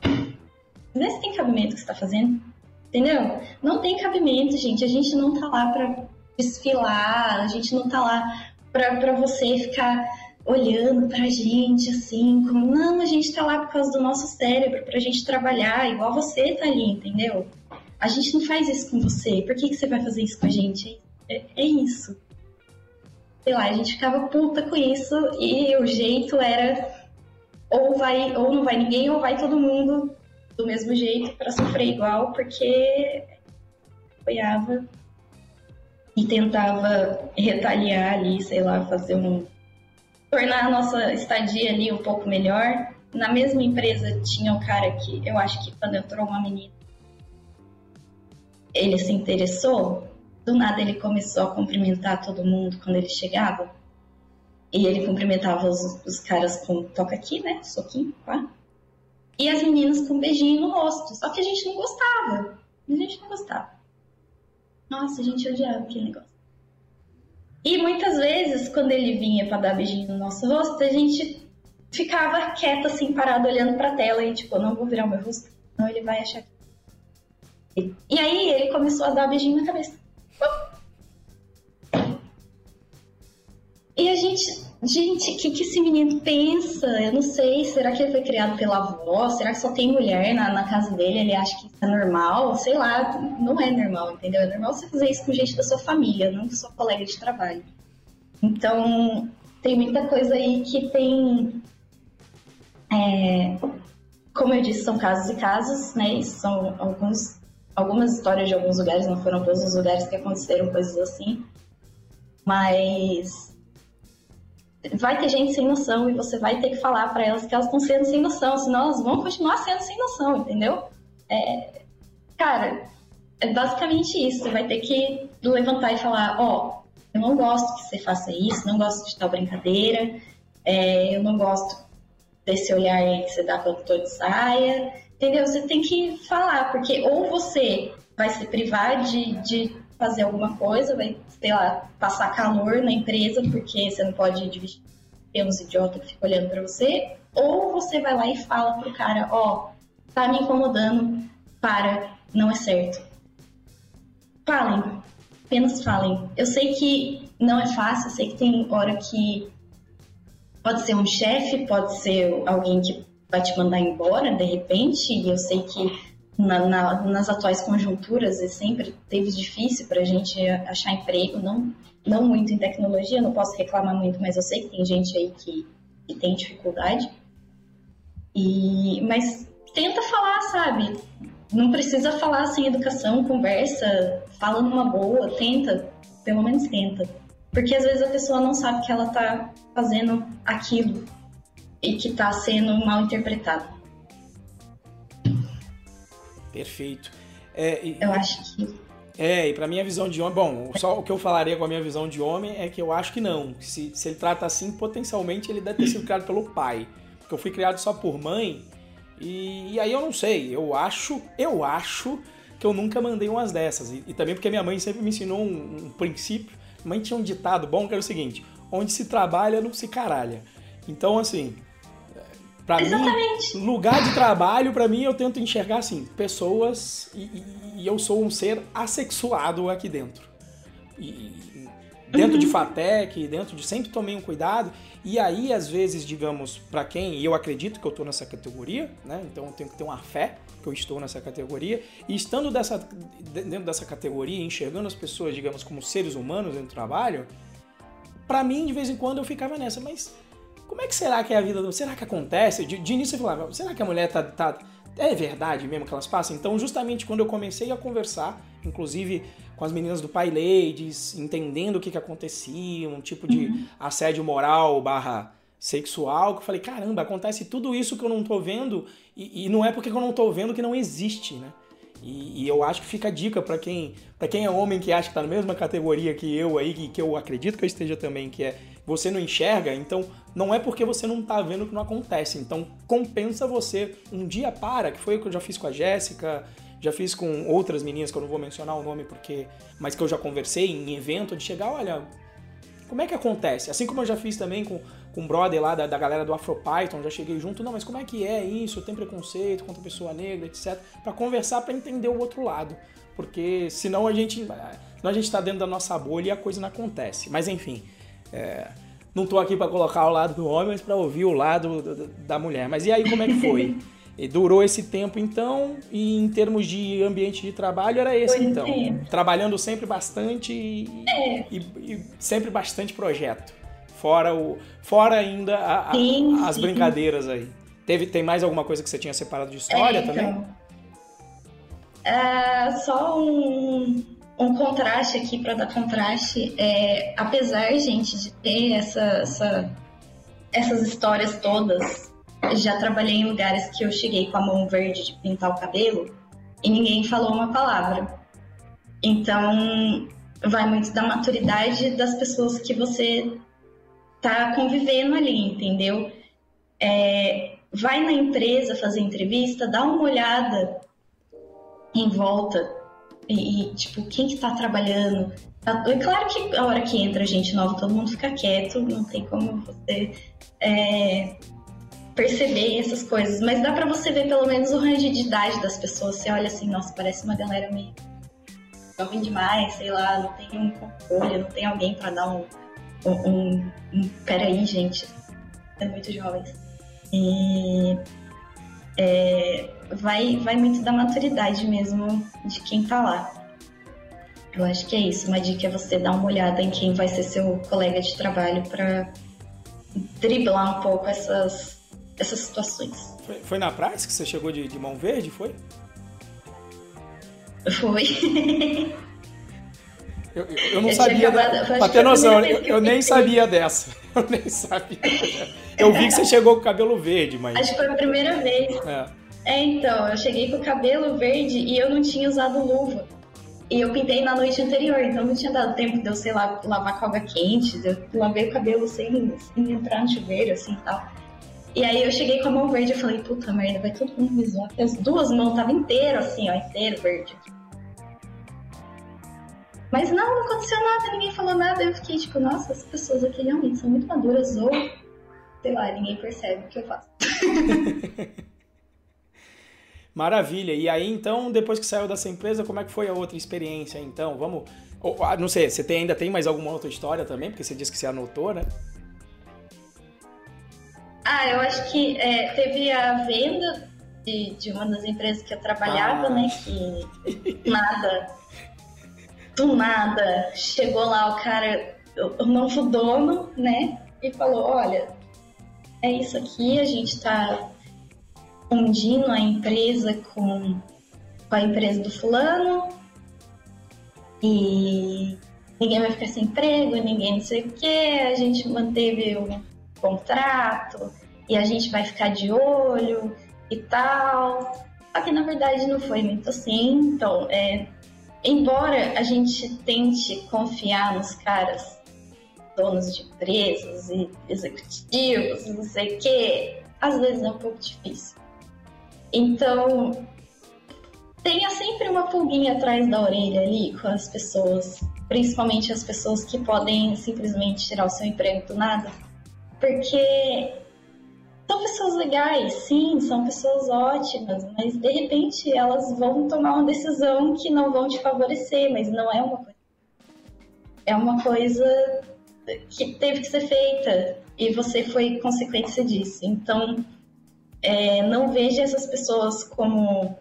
vê se tem cabimento que você tá fazendo. Entendeu? Não tem cabimento, gente. A gente não tá lá pra desfilar, a gente não tá lá pra, pra você ficar olhando pra gente assim, como, não, a gente tá lá por causa do nosso cérebro, pra gente trabalhar, igual você tá ali, entendeu? A gente não faz isso com você, por que, que você vai fazer isso com a gente? É, é isso. Sei lá, a gente ficava puta com isso e o jeito era ou vai, ou não vai ninguém, ou vai todo mundo do mesmo jeito para sofrer igual, porque apoiava e tentava retaliar ali, sei lá, fazer um tornar a nossa estadia ali um pouco melhor. Na mesma empresa tinha um cara que eu acho que quando entrou uma menina, ele se interessou. Do nada ele começou a cumprimentar todo mundo quando ele chegava. E ele cumprimentava os, os caras com toca aqui, né? Soquinho, pá. E as meninas com um beijinho no rosto. Só que a gente não gostava. A gente não gostava. Nossa, a gente odiava aquele negócio. E muitas vezes, quando ele vinha para dar beijinho no nosso rosto, a gente ficava quieta, assim, parado, olhando para a tela e tipo, não vou virar o meu rosto, não ele vai achar que. E aí ele começou a dar beijinho na cabeça. E a gente, gente, o que, que esse menino pensa? Eu não sei, será que ele foi criado pela avó? Será que só tem mulher na, na casa dele? Ele acha que isso é normal? Sei lá, não é normal, entendeu? É normal você fazer isso com gente da sua família, não com sua colega de trabalho. Então, tem muita coisa aí que tem. É, como eu disse, são casos e casos, né? são alguns, algumas histórias de alguns lugares, não foram todos os lugares que aconteceram coisas assim. Mas vai ter gente sem noção e você vai ter que falar para elas que elas estão sendo sem noção, senão elas vão continuar sendo sem noção, entendeu? É, cara, é basicamente isso. Você vai ter que levantar e falar: Ó, oh, eu não gosto que você faça isso, não gosto de tal brincadeira, é, eu não gosto desse olhar aí que você dá quando tô de saia, entendeu? Você tem que falar, porque ou você vai se privar de, de fazer alguma coisa, vai, sei lá, passar calor na empresa, porque você não pode dividir pelos idiotas que ficam olhando para você, ou você vai lá e fala pro cara, ó, oh, tá me incomodando, para, não é certo. Falem, apenas falem. Eu sei que não é fácil, eu sei que tem hora que pode ser um chefe, pode ser alguém que vai te mandar embora de repente, e eu sei que na, na, nas atuais conjunturas e sempre teve difícil para a gente achar emprego, não, não muito em tecnologia, não posso reclamar muito, mas eu sei que tem gente aí que, que tem dificuldade. E, mas tenta falar, sabe? Não precisa falar sem educação, conversa, fala numa boa, tenta, pelo menos tenta. Porque às vezes a pessoa não sabe que ela tá fazendo aquilo e que tá sendo mal interpretado. Perfeito. É, e, eu acho que. É, e para minha visão de homem, bom, só o que eu falaria com a minha visão de homem é que eu acho que não. Se, se ele trata assim, potencialmente ele deve ter sido criado pelo pai. Porque eu fui criado só por mãe, e, e aí eu não sei. Eu acho, eu acho que eu nunca mandei umas dessas. E, e também porque minha mãe sempre me ensinou um, um princípio. Mãe tinha um ditado bom que era o seguinte: onde se trabalha, não se caralha. Então, assim, Pra Exatamente. mim, lugar de trabalho, para mim, eu tento enxergar assim, pessoas e, e, e, eu sou um ser assexuado aqui dentro. E, dentro uhum. de FATEC, dentro de sempre tomei um cuidado. E aí, às vezes, digamos, para quem eu acredito que eu tô nessa categoria, né? Então eu tenho que ter uma fé que eu estou nessa categoria. E estando dessa, dentro dessa categoria, enxergando as pessoas, digamos, como seres humanos dentro do trabalho, para mim, de vez em quando, eu ficava nessa, mas como é que será que é a vida do. Será que acontece? De, de início eu falava, será que a mulher tá, tá. É verdade mesmo que elas passam? Então, justamente quando eu comecei a conversar, inclusive com as meninas do Pai Ladies, entendendo o que, que acontecia, um tipo de uhum. assédio moral barra sexual, que eu falei, caramba, acontece tudo isso que eu não tô vendo, e, e não é porque eu não tô vendo que não existe, né? E, e, eu acho que fica a dica para quem, para quem é homem que acha que tá na mesma categoria que eu aí, que, que eu acredito que eu esteja também, que é você não enxerga, então não é porque você não tá vendo que não acontece. Então compensa você um dia para, que foi o que eu já fiz com a Jéssica, já fiz com outras meninas que eu não vou mencionar o nome porque, mas que eu já conversei em evento de chegar, olha, como é que acontece? Assim como eu já fiz também com, com um brother lá da, da galera do AfroPython, já cheguei junto, não, mas como é que é isso? Tem preconceito contra pessoa negra, etc. para conversar, para entender o outro lado. Porque senão a gente, senão a gente tá dentro da nossa bolha e a coisa não acontece. Mas enfim, é, não tô aqui para colocar o lado do homem, mas para ouvir o lado da mulher. Mas e aí, como é que foi? E durou esse tempo então, e em termos de ambiente de trabalho era esse então. Trabalhando sempre bastante e, é. e, e, sempre bastante projeto. Fora o fora ainda a, a, sim, as sim. brincadeiras aí. Teve tem mais alguma coisa que você tinha separado de história é, então, também? É, só um, um contraste aqui para dar contraste. É, apesar, gente, de ter essa, essa, essas histórias todas, já trabalhei em lugares que eu cheguei com a mão verde de pintar o cabelo e ninguém falou uma palavra. Então, vai muito da maturidade das pessoas que você tá convivendo ali, entendeu? É, vai na empresa fazer entrevista, dá uma olhada em volta e, e, tipo, quem que tá trabalhando? É claro que a hora que entra gente nova, todo mundo fica quieto, não tem como você é, perceber essas coisas, mas dá para você ver pelo menos o range de idade das pessoas. Você olha assim, nossa, parece uma galera meio jovem demais, sei lá, não tem um controle, não tem alguém para dar um, um, um peraí, gente, é muito jovens. E é, vai, vai muito da maturidade mesmo de quem tá lá. Eu acho que é isso. Uma dica é você dar uma olhada em quem vai ser seu colega de trabalho para driblar um pouco essas, essas situações. Foi, foi na praça que você chegou de, de mão verde, foi? Foi. [LAUGHS] Eu, eu, eu não eu sabia, acabado, pra ter noção, eu, [LAUGHS] eu nem sabia dessa. Eu nem sabia. Eu vi que você chegou com o cabelo verde, mas. Acho que foi a primeira vez. É. é, então, eu cheguei com o cabelo verde e eu não tinha usado luva. E eu pintei na noite anterior, então não tinha dado tempo de eu, sei lá, lavar com água quente, eu lavei o cabelo sem, sem entrar no chuveiro, assim tal. E aí eu cheguei com a mão verde e falei, puta merda, vai todo mundo me zoar. As duas mãos estavam inteiro assim, ó, inteiro verde. Mas não, não aconteceu nada, ninguém falou nada. Eu fiquei tipo, nossa, as pessoas aqui realmente são muito maduras ou, sei lá, ninguém percebe o que eu faço. [LAUGHS] Maravilha. E aí, então, depois que saiu dessa empresa, como é que foi a outra experiência? Então, vamos. Não sei, você tem, ainda tem mais alguma outra história também? Porque você disse que você anotou, né? Ah, eu acho que é, teve a venda de, de, uma das empresas que eu trabalhava, ah. né? Que nada, do nada, chegou lá o cara, o novo dono, né? E falou: olha, é isso aqui, a gente tá fundindo a empresa com, com a empresa do fulano e ninguém vai ficar sem emprego, ninguém não sei o que, a gente manteve o contrato e a gente vai ficar de olho e tal. Só que na verdade não foi muito assim. Então, é, embora a gente tente confiar nos caras, donos de empresas e executivos, não sei o que, às vezes é um pouco difícil. Então, tenha sempre uma pulguinha atrás da orelha ali com as pessoas, principalmente as pessoas que podem simplesmente tirar o seu emprego do nada, porque são pessoas legais, sim, são pessoas ótimas, mas de repente elas vão tomar uma decisão que não vão te favorecer, mas não é uma coisa. É uma coisa que teve que ser feita e você foi consequência disso. Então, é, não vejo essas pessoas como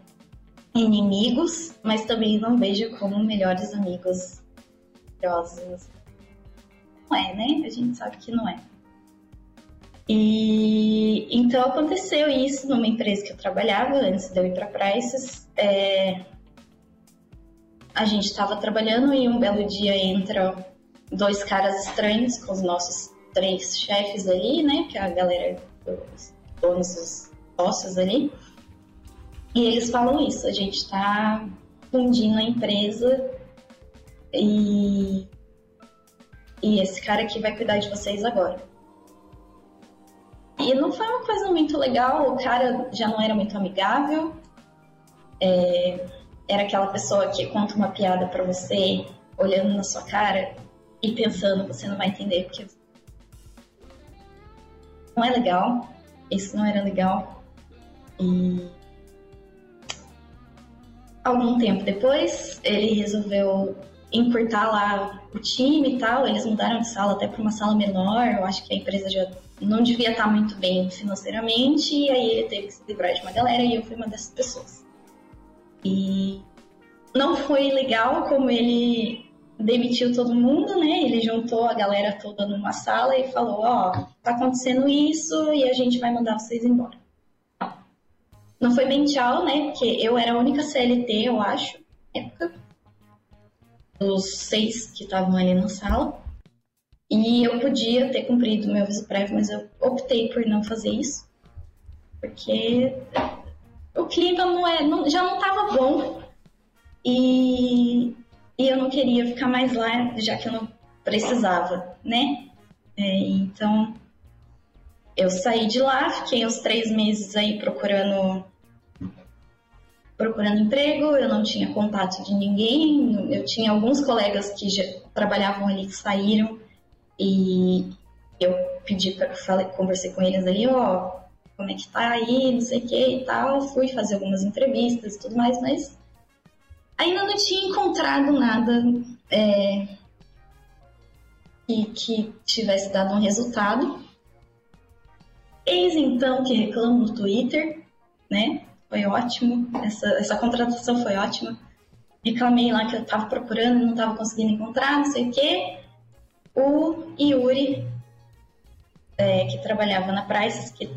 inimigos, mas também não vejo como melhores amigos. Não é, né? A gente sabe que não é. E então aconteceu isso numa empresa que eu trabalhava antes de eu ir para Prices. É, a gente estava trabalhando e um belo dia entra dois caras estranhos com os nossos três chefes ali, né? Que é a galera dos donos dos sócios ali. E eles falam isso, a gente está fundindo a empresa e, e esse cara aqui vai cuidar de vocês agora. E não foi uma coisa muito legal, o cara já não era muito amigável, é, era aquela pessoa que conta uma piada para você, olhando na sua cara e pensando, você não vai entender porque não é legal, isso não era legal. E algum tempo depois, ele resolveu encurtar lá o time e tal. Eles mudaram de sala até para uma sala menor. Eu acho que a empresa já não devia estar muito bem financeiramente. E aí ele teve que se livrar de uma galera e eu fui uma dessas pessoas. E não foi legal como ele demitiu todo mundo, né? Ele juntou a galera toda numa sala e falou: Ó, oh, tá acontecendo isso e a gente vai mandar vocês embora. Não foi bem tchau, né? Porque eu era a única CLT, eu acho, na época. Dos seis que estavam ali na sala. E eu podia ter cumprido meu aviso prévio, mas eu optei por não fazer isso. Porque o clima não é, não, já não estava bom. E, e eu não queria ficar mais lá, já que eu não precisava, né? É, então, eu saí de lá, fiquei uns três meses aí procurando procurando emprego, eu não tinha contato de ninguém, eu tinha alguns colegas que já trabalhavam ali que saíram e eu pedi para falei, conversei com eles ali, ó, como é que tá aí, não sei o que e tal, fui fazer algumas entrevistas e tudo mais, mas ainda não tinha encontrado nada é, que, que tivesse dado um resultado. Eis então que reclamo no Twitter, né? Foi ótimo, essa, essa contratação foi ótima. Reclamei lá que eu estava procurando, não estava conseguindo encontrar, não sei o quê. O Yuri, é, que trabalhava na Prices, que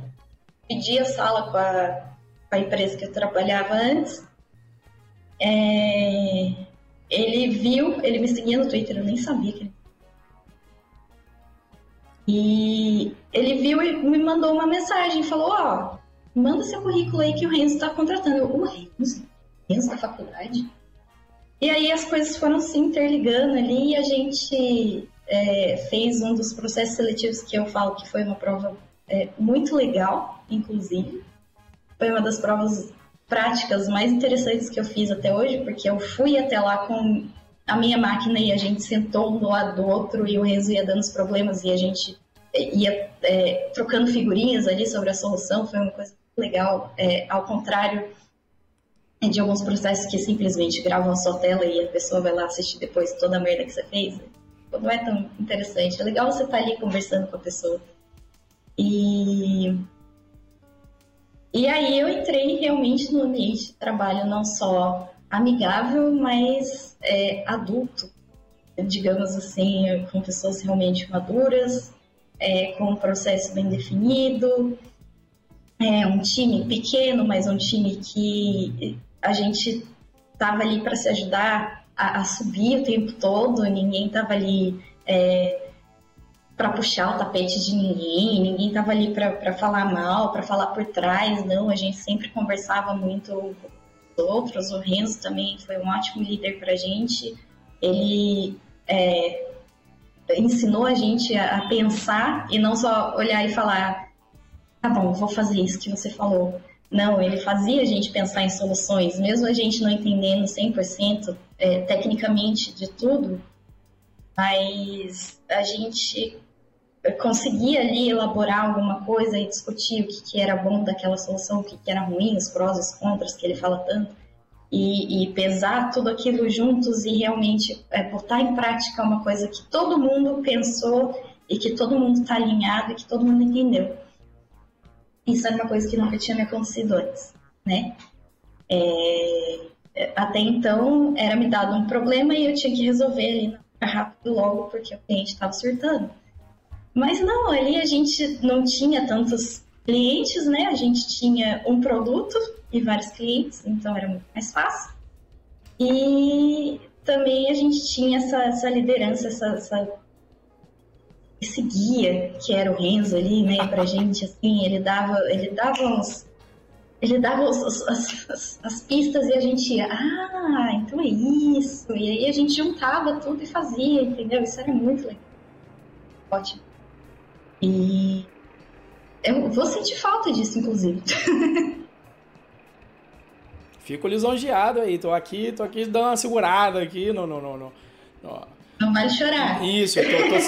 pedia sala com a, com a empresa que eu trabalhava antes, é, ele viu, ele me seguia no Twitter, eu nem sabia que ele e ele viu e me mandou uma mensagem, falou, ó, manda seu currículo aí que o Renzo está contratando. Eu, o Renzo? Renzo da faculdade? E aí as coisas foram se interligando ali e a gente é, fez um dos processos seletivos que eu falo que foi uma prova é, muito legal, inclusive. Foi uma das provas práticas mais interessantes que eu fiz até hoje, porque eu fui até lá com a minha máquina e a gente sentou um do lado do outro e o Renzo ia dando os problemas e a gente ia é, trocando figurinhas ali sobre a solução, foi uma coisa legal, é, ao contrário de alguns processos que simplesmente gravam a sua tela e a pessoa vai lá assistir depois toda a merda que você fez. Não é tão interessante. É legal você estar tá ali conversando com a pessoa. E e aí eu entrei realmente no ambiente de trabalho não só amigável, mas é, adulto, digamos assim, com pessoas realmente maduras, é, com um processo bem definido, é um time pequeno, mas um time que a gente estava ali para se ajudar a, a, subir o tempo todo, ninguém estava ali é, para puxar o tapete de ninguém, ninguém estava ali para falar mal, para falar por trás, não, a gente sempre conversava muito com os outros, o Renzo também foi um ótimo líder para a gente, ele é, ensinou a gente a, a pensar e não só olhar e falar, tá bom, vou fazer isso que você falou. Não, ele fazia a gente pensar em soluções, mesmo a gente não entendendo 100% é, tecnicamente de tudo, mas a gente conseguia ali elaborar alguma coisa e discutir o que, que era bom daquela solução, o que, que era ruim, os prós os contras que ele fala tanto, e, e pesar tudo aquilo juntos e realmente é, botar em prática uma coisa que todo mundo pensou e que todo mundo está alinhado e que todo mundo entendeu. Isso era uma coisa que nunca tinha me acontecido antes, né? É, até então era me dado um problema e eu tinha que resolver ali rápido logo porque o cliente estava surtando. Mas não, ali a gente não tinha tantos clientes, né? A gente tinha um produto e vários clientes, então era muito mais fácil. E também a gente tinha essa, essa liderança, essa, essa, esse guia que era o Renzo ali, né, pra gente, assim, ele dava, ele dava uns, ele dava os, os, [LAUGHS] as, as, pistas e a gente ia, ah, então é isso. E aí a gente juntava tudo e fazia, entendeu? Isso era muito legal. Ótimo. E eu vou sentir falta disso, inclusive. [LAUGHS] Fico lisonjeado aí, tô aqui, tô aqui dando uma segurada aqui no. no, no, no. Não vale chorar. Isso,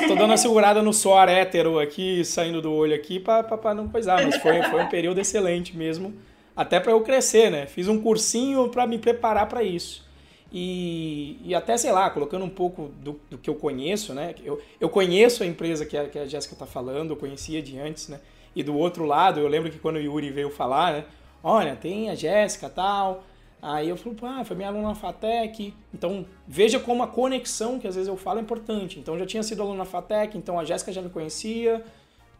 tô, dando uma segurada no suor hétero aqui, saindo do olho aqui, pra não coisar, mas foi, foi um período excelente mesmo, até para eu crescer, né? Fiz um cursinho para me preparar para isso. E, e até, sei lá, colocando um pouco do, do que eu conheço, né? Eu, eu conheço a empresa que a, que a Jéssica está falando, eu conhecia de antes, né? E do outro lado, eu lembro que quando o Yuri veio falar, né? Olha, tem a Jéssica tal. Aí eu falo, ah, foi minha aluna na FATEC. Então, veja como a conexão, que às vezes eu falo, é importante. Então, eu já tinha sido aluna na FATEC, então a Jéssica já me conhecia,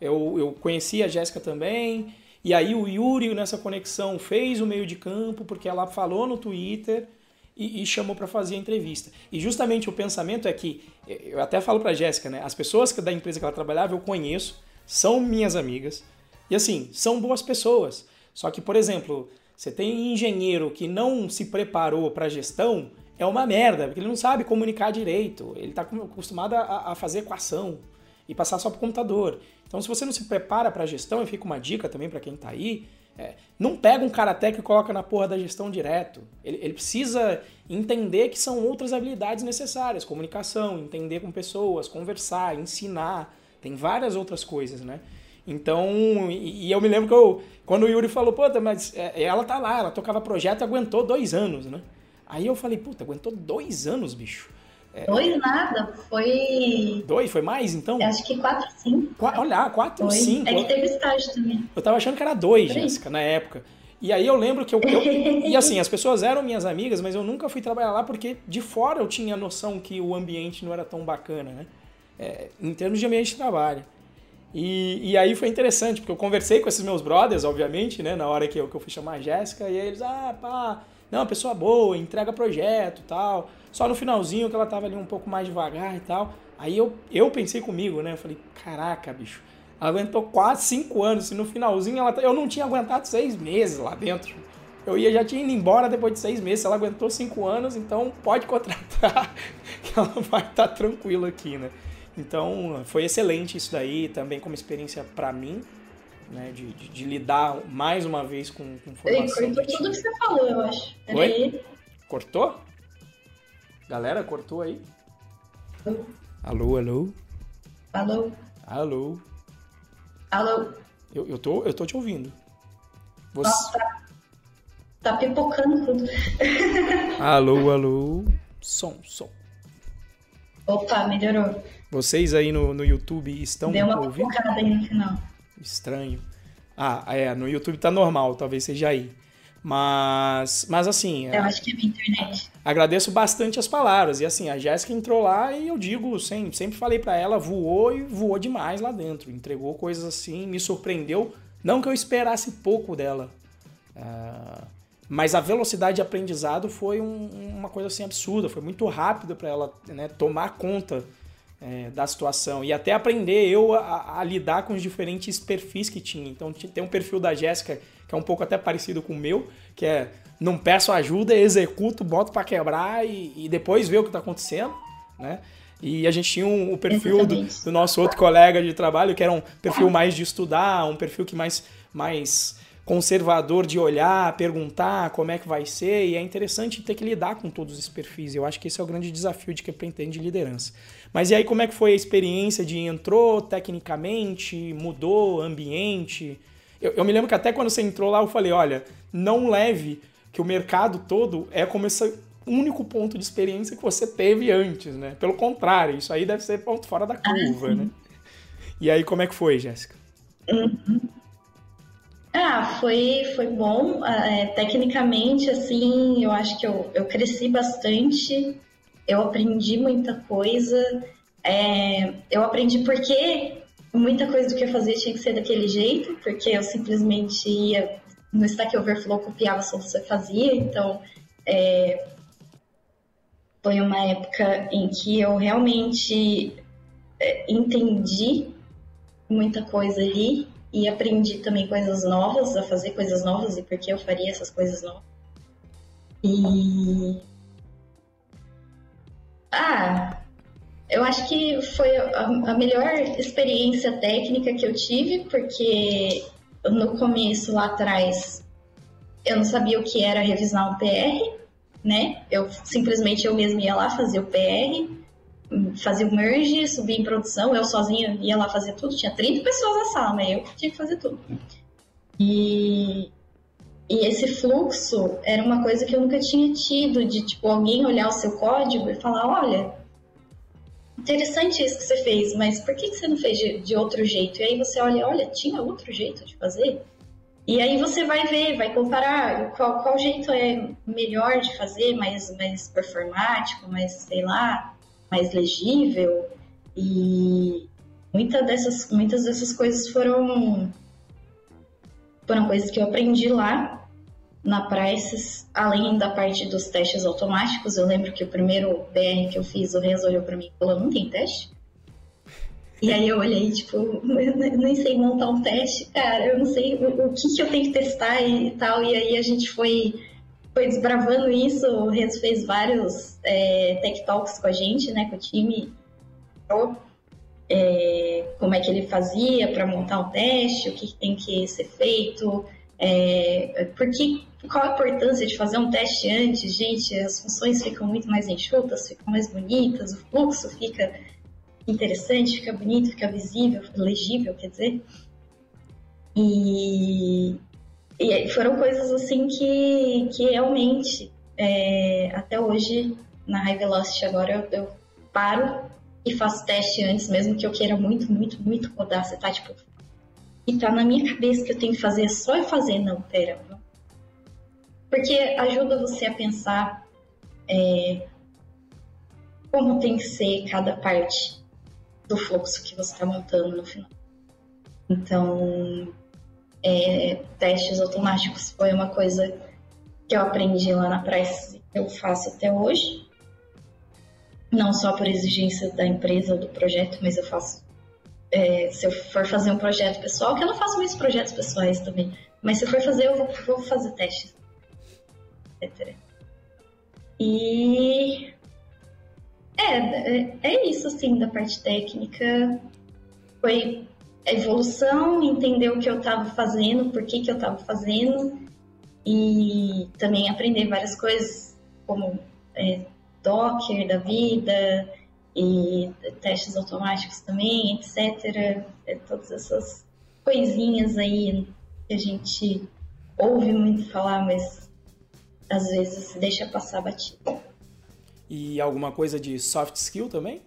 eu, eu conhecia a Jéssica também. E aí o Yuri, nessa conexão, fez o meio de campo, porque ela falou no Twitter e, e chamou para fazer a entrevista. E justamente o pensamento é que, eu até falo para Jéssica, né? As pessoas da empresa que ela trabalhava eu conheço, são minhas amigas, e assim, são boas pessoas. Só que, por exemplo, você tem engenheiro que não se preparou para gestão, é uma merda, porque ele não sabe comunicar direito, ele está acostumado a, a, fazer equação e passar só para o computador. Então, se você não se prepara para gestão, e fica uma dica também para quem está aí, é, não pega um cara técnico e coloca na porra da gestão direto. Ele, ele, precisa entender que são outras habilidades necessárias, comunicação, entender com pessoas, conversar, ensinar, tem várias outras coisas, né? Então, e, e eu me lembro que eu, quando o Yuri falou, puta, mas é, ela tá lá, ela tocava projeto e aguentou dois anos, né? Aí eu falei, puta, aguentou dois anos, bicho. É... Dois nada, foi. Dois? Foi mais então? Acho que quatro, cinco. Qu olha, quatro, foi. cinco. É que teve estágio também. Eu tava achando que era dois, Jéssica, na época. E aí eu lembro que eu, eu, E assim, as pessoas eram minhas amigas, mas eu nunca fui trabalhar lá porque de fora eu tinha noção que o ambiente não era tão bacana, né? É, em termos de ambiente de trabalho. E, e aí foi interessante, porque eu conversei com esses meus brothers, obviamente, né? Na hora que eu, que eu fui chamar a Jéssica, e aí eles, ah, pá, não, pessoa boa, entrega projeto tal. Só no finalzinho que ela tava ali um pouco mais devagar e tal. Aí eu, eu pensei comigo, né? Eu falei, caraca, bicho, ela aguentou quase cinco anos, e no finalzinho ela, eu não tinha aguentado seis meses lá dentro. Eu ia, já tinha ido embora depois de seis meses. Ela aguentou cinco anos, então pode contratar, [LAUGHS] que ela vai estar tá tranquila aqui, né? Então foi excelente isso daí, também como experiência para mim, né, de, de, de, lidar mais uma vez com, com formação. Ei, cortou tudo que você falou, eu acho. Oi? Cortou? Galera, cortou aí? Alô, alô? Alô? Alô? Alô? Eu, eu, tô, eu tô te ouvindo. Você... Nossa, tá, tá pipocando tudo. [LAUGHS] alô, alô? Som, som. Opa, melhorou. Vocês aí no, no YouTube estão Deu uma ouvindo? aí no final. Estranho. Ah, é, no YouTube tá normal, talvez seja aí. Mas, mas assim. Eu acho que é minha internet. Agradeço bastante as palavras. E assim, a Jéssica entrou lá e eu digo, sempre, sempre falei para ela, voou e voou demais lá dentro. Entregou coisas assim, me surpreendeu. Não que eu esperasse pouco dela. Uh, mas a velocidade de aprendizado foi um, uma coisa assim absurda, foi muito rápida para ela né, tomar conta é, da situação e até aprender eu a, a, lidar com os diferentes perfis que tinha. Então tem um perfil da Jéssica que é um pouco até parecido com o meu, que é não peço ajuda, executo, boto para quebrar e, e, depois ver o que está acontecendo, né? E a gente tinha um, o perfil do, do, nosso outro colega de trabalho que era um perfil mais de estudar, um perfil que mais mais conservador de olhar, perguntar como é que vai ser, e é interessante ter que lidar com todos esses perfis. Eu acho que esse é o grande desafio de quem pretende liderança. Mas e aí, como é que foi a experiência de entrou tecnicamente, mudou ambiente? Eu, eu me lembro que até quando você entrou lá, eu falei: olha, não leve que o mercado todo é como esse único ponto de experiência que você teve antes, né? Pelo contrário, isso aí deve ser ponto fora da curva, ah, né? E aí, como é que foi, Jéssica? Uhum. Ah, foi, foi bom. Ah, é, tecnicamente, assim, eu acho que eu, eu cresci bastante, eu aprendi muita coisa. É, eu aprendi porque muita coisa do que eu fazia tinha que ser daquele jeito, porque eu simplesmente ia no Stack Overflow, copiava só o que você fazia, então é, foi uma época em que eu realmente é, entendi muita coisa ali e aprendi também coisas novas, a fazer coisas novas e porque eu faria essas coisas novas. E. Ah, eu acho que foi a, a melhor experiência técnica que eu tive, porque no começo, lá atrás, eu não sabia o que era revisar um PR, né? Eu simplesmente eu mesma ia lá fazer o PR fazia o merge, subia em produção, eu sozinha ia lá fazer tudo, tinha 30 pessoas na sala, mas eu tinha que fazer tudo. E, e esse fluxo era uma coisa que eu nunca tinha tido, de tipo, alguém olhar o seu código e falar, olha, interessante isso que você fez, mas por que, que você não fez de, de outro jeito? E aí você olha, olha, tinha outro jeito de fazer? E aí você vai ver, vai comparar qual, qual jeito é melhor de fazer, mais, mais performático, mais, sei lá, mais legível e muitas dessas, muitas dessas coisas foram foram coisas que eu aprendi lá na Prices, além da parte dos testes automáticos. Eu lembro que o primeiro BR que eu fiz, o Renzo olhou para mim e falou: Não tem teste? E aí eu olhei, tipo, eu nem sei montar um teste, cara, eu não sei o, o que, que eu tenho que testar e tal. E aí a gente foi foi desbravando isso, o Renzo fez vários é, tech talks com a gente, né, com o time, é, como é que ele fazia para montar o teste, o que tem que ser feito, é, porque, qual a importância de fazer um teste antes, gente, as funções ficam muito mais enxutas, ficam mais bonitas, o fluxo fica interessante, fica bonito, fica visível, legível, quer dizer. E, e foram coisas assim que, que realmente, é, até hoje, na High Velocity agora, eu, eu paro e faço teste antes, mesmo que eu queira muito, muito, muito rodar. Você tá tipo. E tá na minha cabeça que eu tenho que fazer, é só eu fazer. Não, pera. Porque ajuda você a pensar é, como tem que ser cada parte do fluxo que você está montando no final. Então, é, testes automáticos foi uma coisa que eu aprendi lá na Price eu faço até hoje. Não só por exigência da empresa ou do projeto, mas eu faço. É, se eu for fazer um projeto pessoal, que eu não faço muitos projetos pessoais também, mas se eu for fazer, eu vou, vou fazer testes, etc. E é, é, é isso, assim, da parte técnica. Foi evolução, entender o que eu estava fazendo, por que, que eu estava fazendo, e também aprender várias coisas, como é, Docker da vida, e testes automáticos também, etc. É, todas essas coisinhas aí que a gente ouve muito falar, mas às vezes deixa passar batido. E alguma coisa de soft skill também?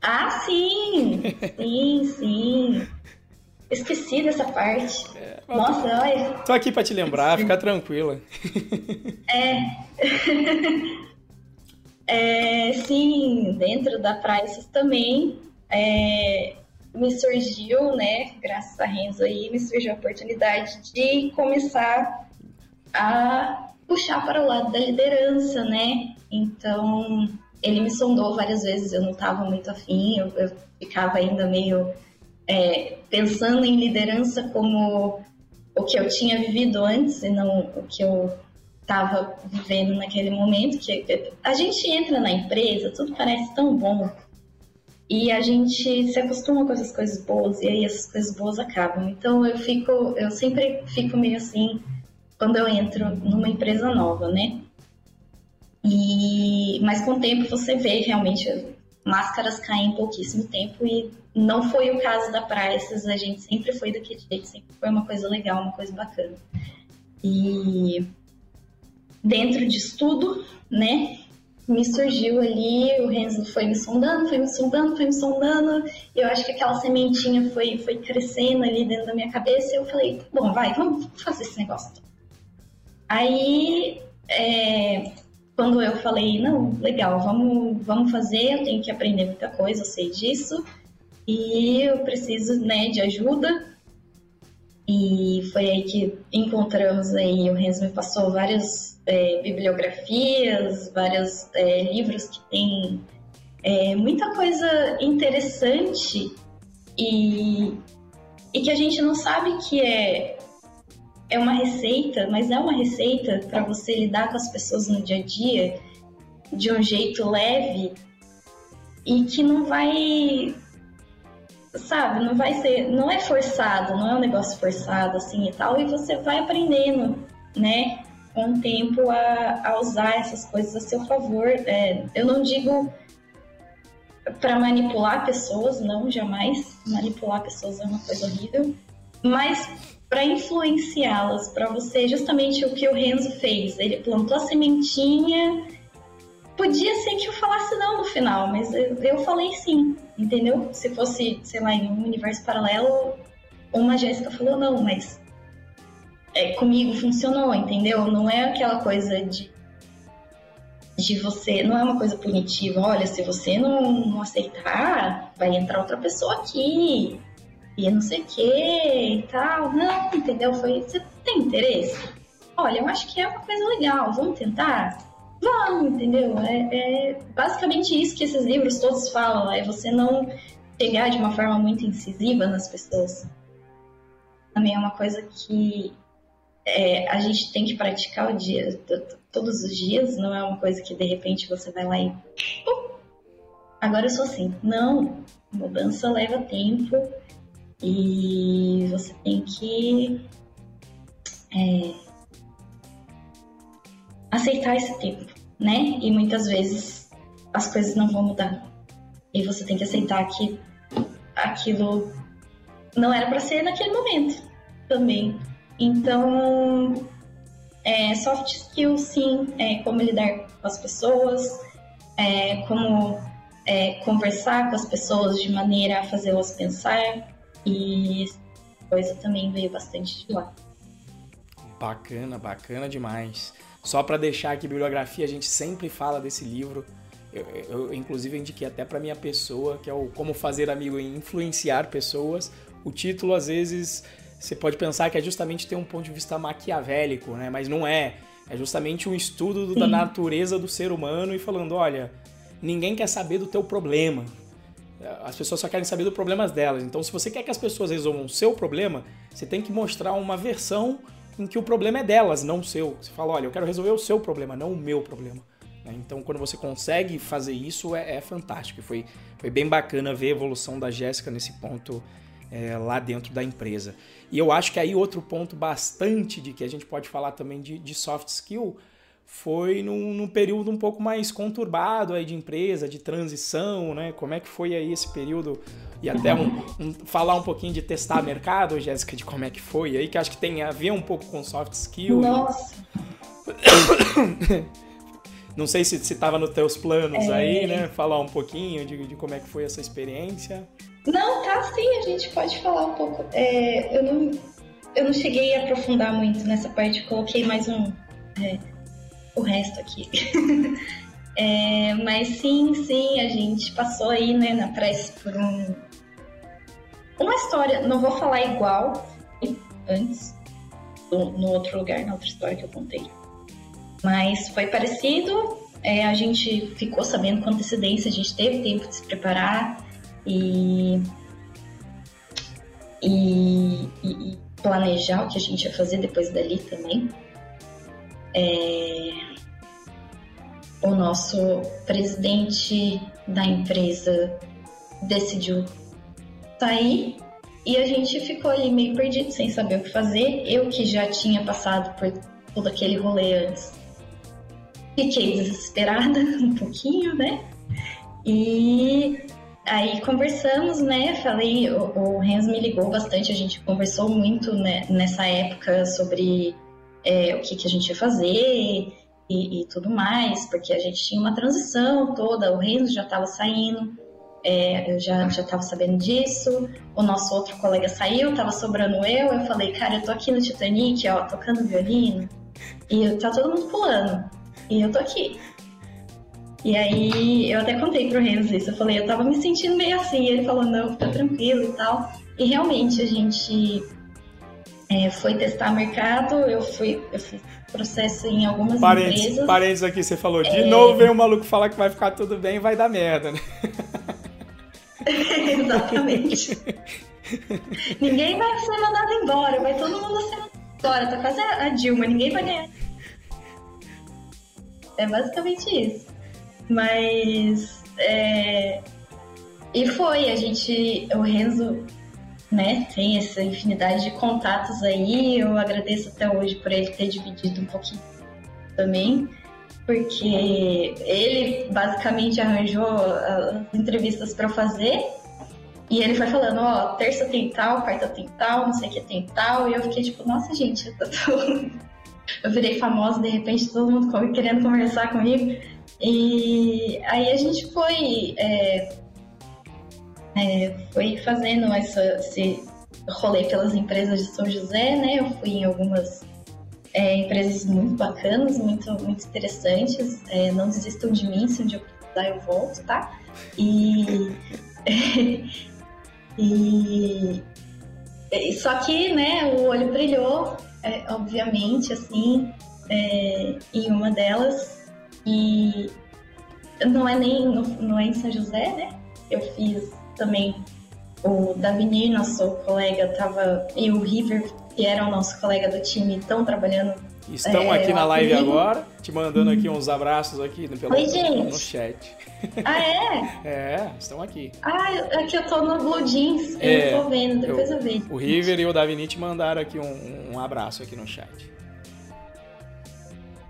Ah, sim! Sim, sim. Esqueci dessa parte. É, Nossa, olha. Tô aqui para te lembrar, fica tranquila. É. [LAUGHS] é. Sim, dentro da Prices também é, me surgiu, né, graças a Renzo aí, me surgiu a oportunidade de começar a puxar para o lado da liderança, né? Então, ele me sondou várias vezes, eu não estava muito afim, eu, eu ficava ainda meio é, pensando em liderança como o que eu tinha vivido antes e não o que eu estava vivendo naquele momento. Que a gente entra na empresa, tudo parece tão bom e a gente se acostuma com essas coisas boas e aí essas coisas boas acabam. Então eu fico, eu sempre fico meio assim quando eu entro numa empresa nova, né? E, mas com o tempo você vê realmente máscaras caem em pouquíssimo tempo e não foi o caso da Prices, a gente sempre foi daquele jeito, sempre foi uma coisa legal, uma coisa bacana. E dentro disso tudo, né, me surgiu ali, o Renzo foi me sondando, foi me sondando, foi me sondando, eu acho que aquela sementinha foi, foi crescendo ali dentro da minha cabeça, e eu falei, bom, vai, vamos fazer esse negócio. Aí, é, quando eu falei, não, legal, vamos, vamos fazer, eu tenho que aprender muita coisa, eu sei disso, e eu preciso, né, de ajuda. E foi aí que encontramos aí, o Renzo me passou várias é, bibliografias, vários é, livros que tem é, muita coisa interessante e, e que a gente não sabe que é é uma receita, mas é uma receita para você lidar com as pessoas no dia a dia de um jeito leve e que não vai sabe, não vai ser, não é forçado, não é um negócio forçado assim e tal, e você vai aprendendo, né, com o tempo a, a usar essas coisas a seu favor. É, eu não digo para manipular pessoas, não, jamais. Manipular pessoas é uma coisa horrível, mas para influenciá-las, para você justamente o que o Renzo fez. Ele plantou a sementinha. Podia ser que eu falasse não no final, mas eu, eu falei sim, entendeu? Se fosse, sei lá, em um universo paralelo, uma Jéssica falou não, mas é, comigo funcionou, entendeu? Não é aquela coisa de de você, não é uma coisa punitiva, olha, se você não, não aceitar, vai entrar outra pessoa aqui, e não sei o que e tal. Não, entendeu? Foi, você tem interesse? Olha, eu acho que é uma coisa legal, vamos tentar? Vamos, entendeu? É, é basicamente isso que esses livros todos falam, é você não pegar de uma forma muito incisiva nas pessoas. Também é uma coisa que é, a gente tem que praticar o dia, todos os dias, não é uma coisa que de repente você vai lá e. agora eu sou assim. Não, mudança leva tempo e você tem que é, aceitar esse tempo, né? E muitas vezes as coisas não vão mudar. E você tem que aceitar que aquilo não era para ser naquele momento também. Então, é, soft skills, sim, é como lidar com as pessoas, é, como é, conversar com as pessoas de maneira a fazê-las pensar e coisa também veio bastante de lá. Bacana, bacana demais. Só para deixar aqui bibliografia, a gente sempre fala desse livro. Eu, eu inclusive indiquei até para minha pessoa, que é o Como Fazer Amigo e Influenciar Pessoas. O título às vezes você pode pensar que é justamente ter um ponto de vista maquiavélico, né? Mas não é. É justamente um estudo Sim. da natureza do ser humano e falando, olha, ninguém quer saber do teu problema. As pessoas só querem saber dos problemas delas. Então, se você quer que as pessoas resolvam o seu problema, você tem que mostrar uma versão em que o problema é delas, não o seu. Você fala, olha, eu quero resolver o seu problema, não o meu problema. Né? Então, quando você consegue fazer isso, é, é fantástico. Foi, foi bem bacana ver a evolução da Jéssica nesse ponto é, lá dentro da empresa. E eu acho que aí outro ponto bastante de que a gente pode falar também de, de soft skill foi num, num, período um pouco mais conturbado aí de empresa, de transição, né? Como é que foi aí esse período? E até um, um, falar um pouquinho de testar mercado, Jéssica, de como é que foi aí, que acho que tem a ver um pouco com soft skill. Nossa! [COUGHS] Não sei se estava nos teus planos é... aí, né? Falar um pouquinho de, de como é que foi essa experiência. Não, tá sim, a gente pode falar um pouco. É, eu, não, eu não cheguei a aprofundar muito nessa parte, coloquei mais um. É, o resto aqui. [LAUGHS] é, mas sim, sim, a gente passou aí né, na prece por um, uma história, não vou falar igual antes, no, no outro lugar, na outra história que eu contei. Mas foi parecido, é, a gente ficou sabendo com antecedência, a gente teve tempo de se preparar e, e, e planejar o que a gente ia fazer depois dali também. É, o nosso presidente da empresa decidiu sair e a gente ficou ali meio perdido, sem saber o que fazer. Eu que já tinha passado por todo aquele rolê antes, fiquei desesperada [LAUGHS] um pouquinho, né? E aí conversamos, né? Falei, o, o Renzo me ligou bastante, a gente conversou muito né, nessa época sobre é, o que, que a gente ia fazer e, e, tudo mais, porque a gente tinha uma transição toda, o Renzo já estava saindo, é, eu já estava sabendo disso, o nosso outro colega saiu, estava sobrando eu, eu falei, cara, eu tô aqui no Titanic, ó, tocando violino, e tá todo mundo pulando, e eu tô aqui. E aí eu até contei pro Renzo isso, eu falei, eu tava me sentindo meio assim, ele falou, não, fica tranquilo e tal. E realmente a gente é, foi testar mercado, eu fui, eu fiz processo em algumas parênteses, empresas. Parênteses aqui, você falou, de é... novo vem o um maluco falar que vai ficar tudo bem e vai dar merda, né? [LAUGHS] Exatamente. ninguém vai ser mandado embora, vai todo mundo ser mandado embora, tá quase a Dilma, ninguém vai ganhar. É basicamente isso. Mas. É... E foi, a gente. O Renzo né, tem essa infinidade de contatos aí. Eu agradeço até hoje por ele ter dividido um pouquinho também, porque ele basicamente arranjou as entrevistas para fazer e ele foi falando: Ó, terça tem tal, quarta tem tal, não sei o que tem tal. E eu fiquei tipo: Nossa, gente, eu, tô... [LAUGHS] eu virei famosa, de repente todo mundo querendo conversar comigo. E aí a gente foi. É é, foi fazendo essa, esse rolê pelas empresas de São José, né? Eu fui em algumas é, empresas muito bacanas, muito, muito interessantes. É, não desistam de mim, se um dia eu eu volto, tá? [LAUGHS] E, e, só que, né, o olho brilhou, é, obviamente, assim, é, em uma delas. E não é nem não é em São José, né? Eu fiz também o Davini, nosso colega, tava, e o River, que era o nosso colega do time, estão trabalhando. Estão é, aqui na live comigo. agora, te mandando aqui uns abraços aqui pelo, Oi, gente. no chat. Ah, é? [LAUGHS] é, estão aqui. Ah, aqui eu tô no Blue Jeans, é, eu tô vendo, depois eu, eu vejo. O River e o Davini te mandaram aqui um, um abraço aqui no chat.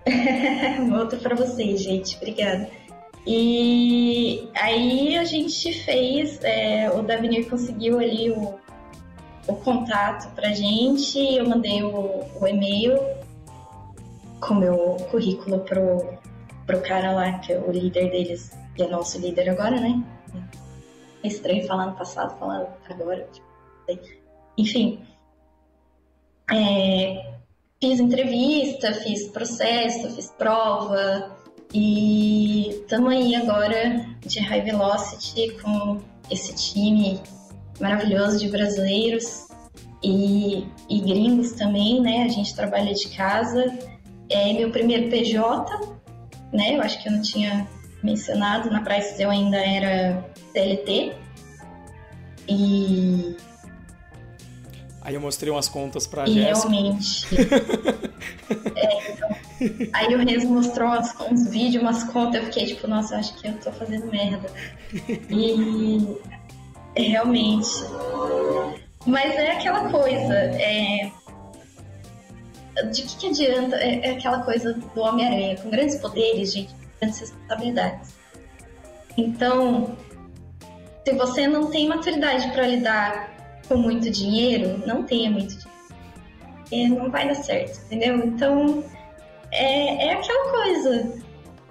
[LAUGHS] Outro para vocês, gente. Obrigada. E aí a gente fez, é, o Davinir conseguiu ali o, o contato pra gente, eu mandei o, o e-mail com meu currículo pro, pro cara lá, que é o líder deles que é nosso líder agora, né? É estranho falar no passado, falar agora. Tipo, enfim. É, fiz entrevista, fiz processo, fiz prova e estamos aí agora de High Velocity com esse time maravilhoso de brasileiros e, e gringos também, né? A gente trabalha de casa. É meu primeiro PJ, né? Eu acho que eu não tinha mencionado. Na Prices eu ainda era CLT. E. Aí eu mostrei umas contas pra e Jéssica. Realmente. [LAUGHS] é, então, aí o Renzo mostrou uns, vídeos, umas contas, eu fiquei tipo, nossa, acho que eu tô fazendo merda. E realmente. Mas é aquela coisa, é... de que, que adianta? É, é aquela coisa do Homem-Aranha, com grandes poderes, gente, grandes responsabilidades. Então, se você não tem maturidade para lidar com muito dinheiro, não tenha muito dinheiro. E não vai dar certo, entendeu? Então, é, é aquela coisa.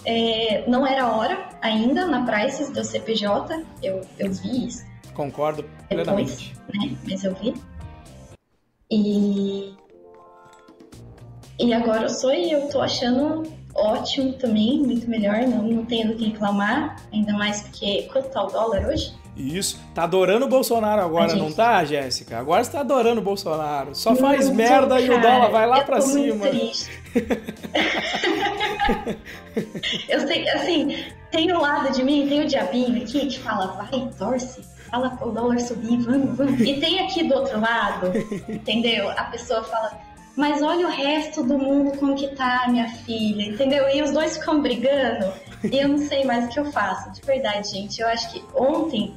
É, não era hora ainda na Prices do CPJ, eu, eu vi isso. Concordo plenamente. Depois, né? Mas eu vi. E. E agora eu sou e eu tô achando ótimo também, muito melhor, não, não tenho do que reclamar, ainda mais porque quanto tá o dólar hoje? Isso. Tá adorando o Bolsonaro agora, não tá, Jéssica? Agora você tá adorando o Bolsonaro. Só não, faz merda tô, e o dólar vai lá pra cima. [LAUGHS] Eu sei, assim, tem um lado de mim, tem o diabinho aqui que fala, vai, torce fala o dólar subir, vamos, vamos. E tem aqui do outro lado, entendeu? A pessoa fala, mas olha o resto do mundo como que tá, minha filha, entendeu? E os dois ficam brigando eu não sei mais o que eu faço. De verdade, gente, eu acho que ontem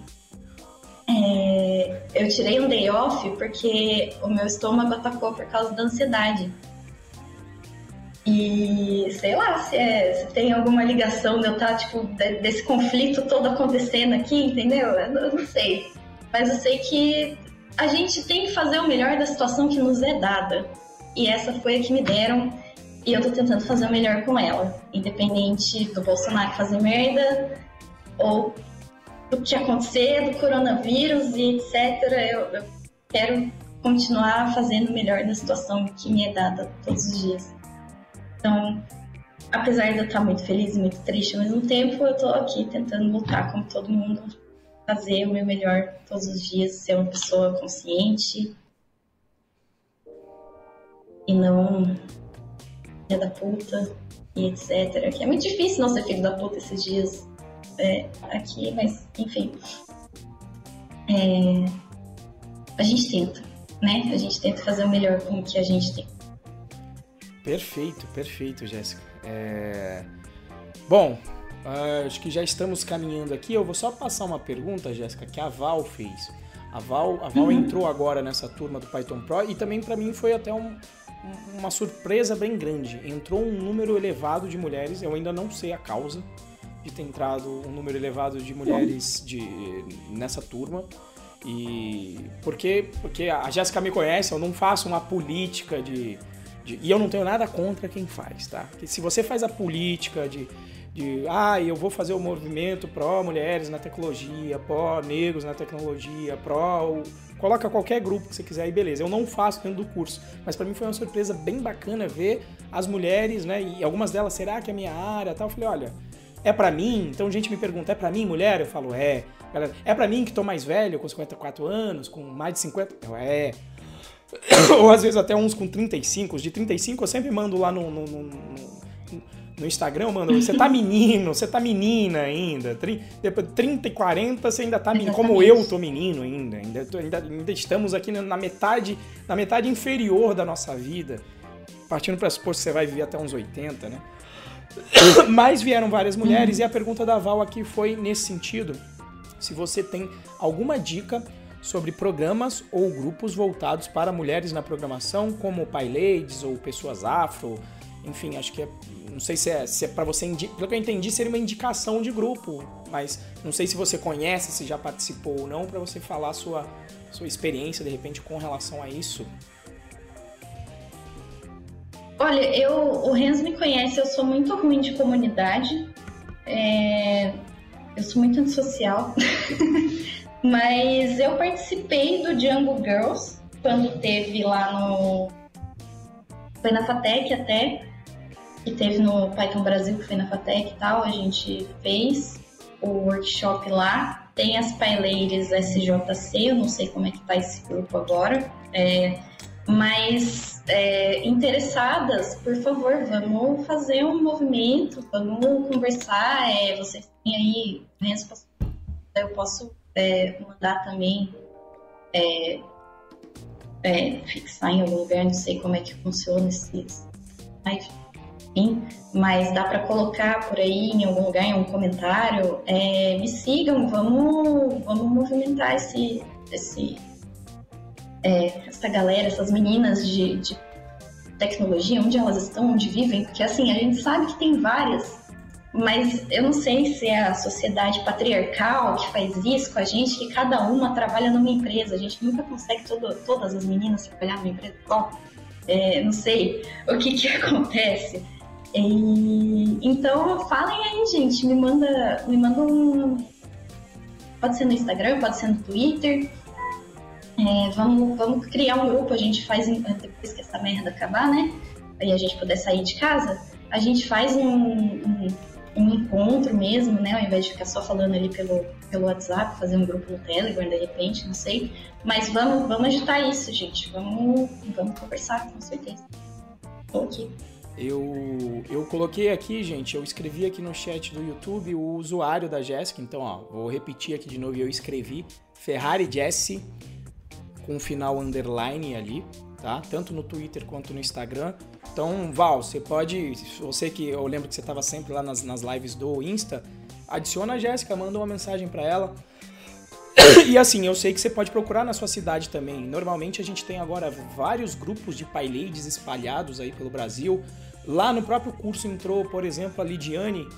é, eu tirei um day off porque o meu estômago atacou por causa da ansiedade. E sei lá se, é, se tem alguma ligação de eu estar, tá, tipo, de, desse conflito todo acontecendo aqui, entendeu? Eu, eu não sei. Mas eu sei que a gente tem que fazer o melhor da situação que nos é dada. E essa foi a que me deram. E eu tô tentando fazer o melhor com ela. Independente do Bolsonaro fazer merda, ou do que acontecer, do coronavírus e etc. Eu, eu quero continuar fazendo o melhor da situação que me é dada todos os dias. Então, apesar de eu estar muito feliz e muito triste ao mesmo tempo, eu estou aqui tentando lutar como todo mundo, fazer o meu melhor todos os dias, ser uma pessoa consciente e não filha da puta e etc. Que é muito difícil não ser filho da puta esses dias é, aqui, mas enfim. É, a gente tenta, né? A gente tenta fazer o melhor com o que a gente tem. Perfeito, perfeito, Jéssica. É... Bom, uh, acho que já estamos caminhando aqui. Eu vou só passar uma pergunta, Jéssica, que a Val fez. A Val, a Val uhum. entrou agora nessa turma do Python Pro e também para mim foi até um, uma surpresa bem grande. Entrou um número elevado de mulheres, eu ainda não sei a causa de ter entrado um número elevado de mulheres de, nessa turma. E porque, porque a Jéssica me conhece, eu não faço uma política de de, e eu não tenho nada contra quem faz, tá? Que se você faz a política de, de ah, eu vou fazer o movimento pró-mulheres na tecnologia, pró-negros na tecnologia, pró. Coloca qualquer grupo que você quiser e beleza. Eu não faço dentro do curso, mas para mim foi uma surpresa bem bacana ver as mulheres, né? E algumas delas, será que é minha área? Tal. Eu falei, olha, é para mim? Então gente me pergunta, é para mim, mulher? Eu falo, é. Galera, é para mim que tô mais velho, com 54 anos, com mais de 50? Eu, é. [COUGHS] ou às vezes até uns com 35. Os de 35 eu sempre mando lá no, no, no, no Instagram, eu mando, você tá menino, você tá menina ainda. Depois 30 e 40 você ainda tá menino, como eu tô menino ainda. Ainda, ainda, ainda estamos aqui na metade, na metade inferior da nossa vida. Partindo para supor que você vai viver até uns 80, né? [COUGHS] Mas vieram várias mulheres e a pergunta da Val aqui foi nesse sentido. Se você tem alguma dica sobre programas ou grupos voltados para mulheres na programação, como PyLadies ou pessoas afro. Enfim, acho que é. Não sei se é, se é para você. Pelo que eu entendi, seria uma indicação de grupo, mas não sei se você conhece, se já participou ou não, para você falar sua, sua experiência de repente com relação a isso. Olha, eu, o Renzo me conhece, eu sou muito ruim de comunidade. É, eu sou muito antissocial. [LAUGHS] Mas eu participei do Django Girls quando teve lá no. Foi na FATEC até, que teve no Python Brasil, que foi na FATEC e tal. A gente fez o workshop lá. Tem as PyLadies SJC, eu não sei como é que tá esse grupo agora. É, mas é, interessadas, por favor, vamos fazer um movimento, vamos conversar. É, vocês têm aí. Eu posso é, mandar também é, é, fixar em algum lugar, não sei como é que funciona esse mas dá para colocar por aí em algum lugar, em um comentário. É, me sigam, vamos, vamos movimentar esse, esse, é, essa galera, essas meninas de, de tecnologia, onde elas estão, onde vivem, porque assim, a gente sabe que tem várias mas eu não sei se é a sociedade patriarcal que faz isso com a gente, que cada uma trabalha numa empresa. A gente nunca consegue todo, todas as meninas trabalhar numa empresa igual. É, não sei o que, que [LAUGHS] acontece. E, então falem aí, gente. Me manda, me manda um. Pode ser no Instagram, pode ser no Twitter. É, vamos, vamos criar um grupo, a gente faz depois que essa merda acabar, né? Aí a gente puder sair de casa, a gente faz um, um um encontro mesmo, né? Ao invés de ficar só falando ali pelo, pelo WhatsApp, fazer um grupo no Telegram, de repente, não sei. Mas vamos, vamos agitar isso, gente. Vamos, vamos conversar, com certeza. Ok. Eu, eu coloquei aqui, gente, eu escrevi aqui no chat do YouTube o usuário da Jéssica, então, ó, vou repetir aqui de novo, eu escrevi Ferrari Jesse com final underline ali, tá? Tanto no Twitter quanto no Instagram. Então, Val, você pode. Você que eu lembro que você estava sempre lá nas, nas lives do Insta, adiciona a Jéssica, manda uma mensagem para ela. [COUGHS] E assim, eu sei que você pode procurar na sua cidade também. Normalmente a gente tem agora vários grupos de PyLadies espalhados aí pelo Brasil. Lá no próprio curso entrou, por exemplo, a Lidiane,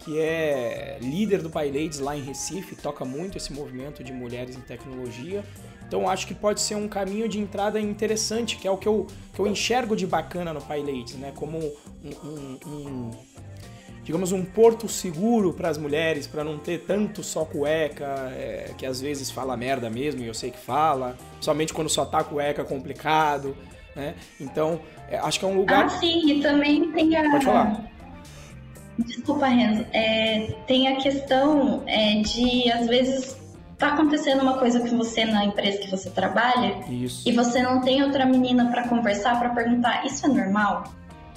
que é líder do PyLadies lá em Recife, toca muito esse movimento de mulheres em tecnologia. Então acho que pode ser um caminho de entrada interessante, que é o que eu, que eu enxergo de bacana no PyLadies, né? Como um, um, um digamos, um porto seguro para as mulheres, para não ter tanto só cueca, é, que às vezes fala merda mesmo, e eu sei que fala, somente quando só tá cueca complicado, né? Então, é, acho que é um lugar... Ah, sim, e também tem a... Pode falar. Desculpa, Renzo. É, tem a questão é, de, às vezes, tá acontecendo uma coisa com você na empresa que você trabalha isso. e você não tem outra menina para conversar, para perguntar, isso é normal?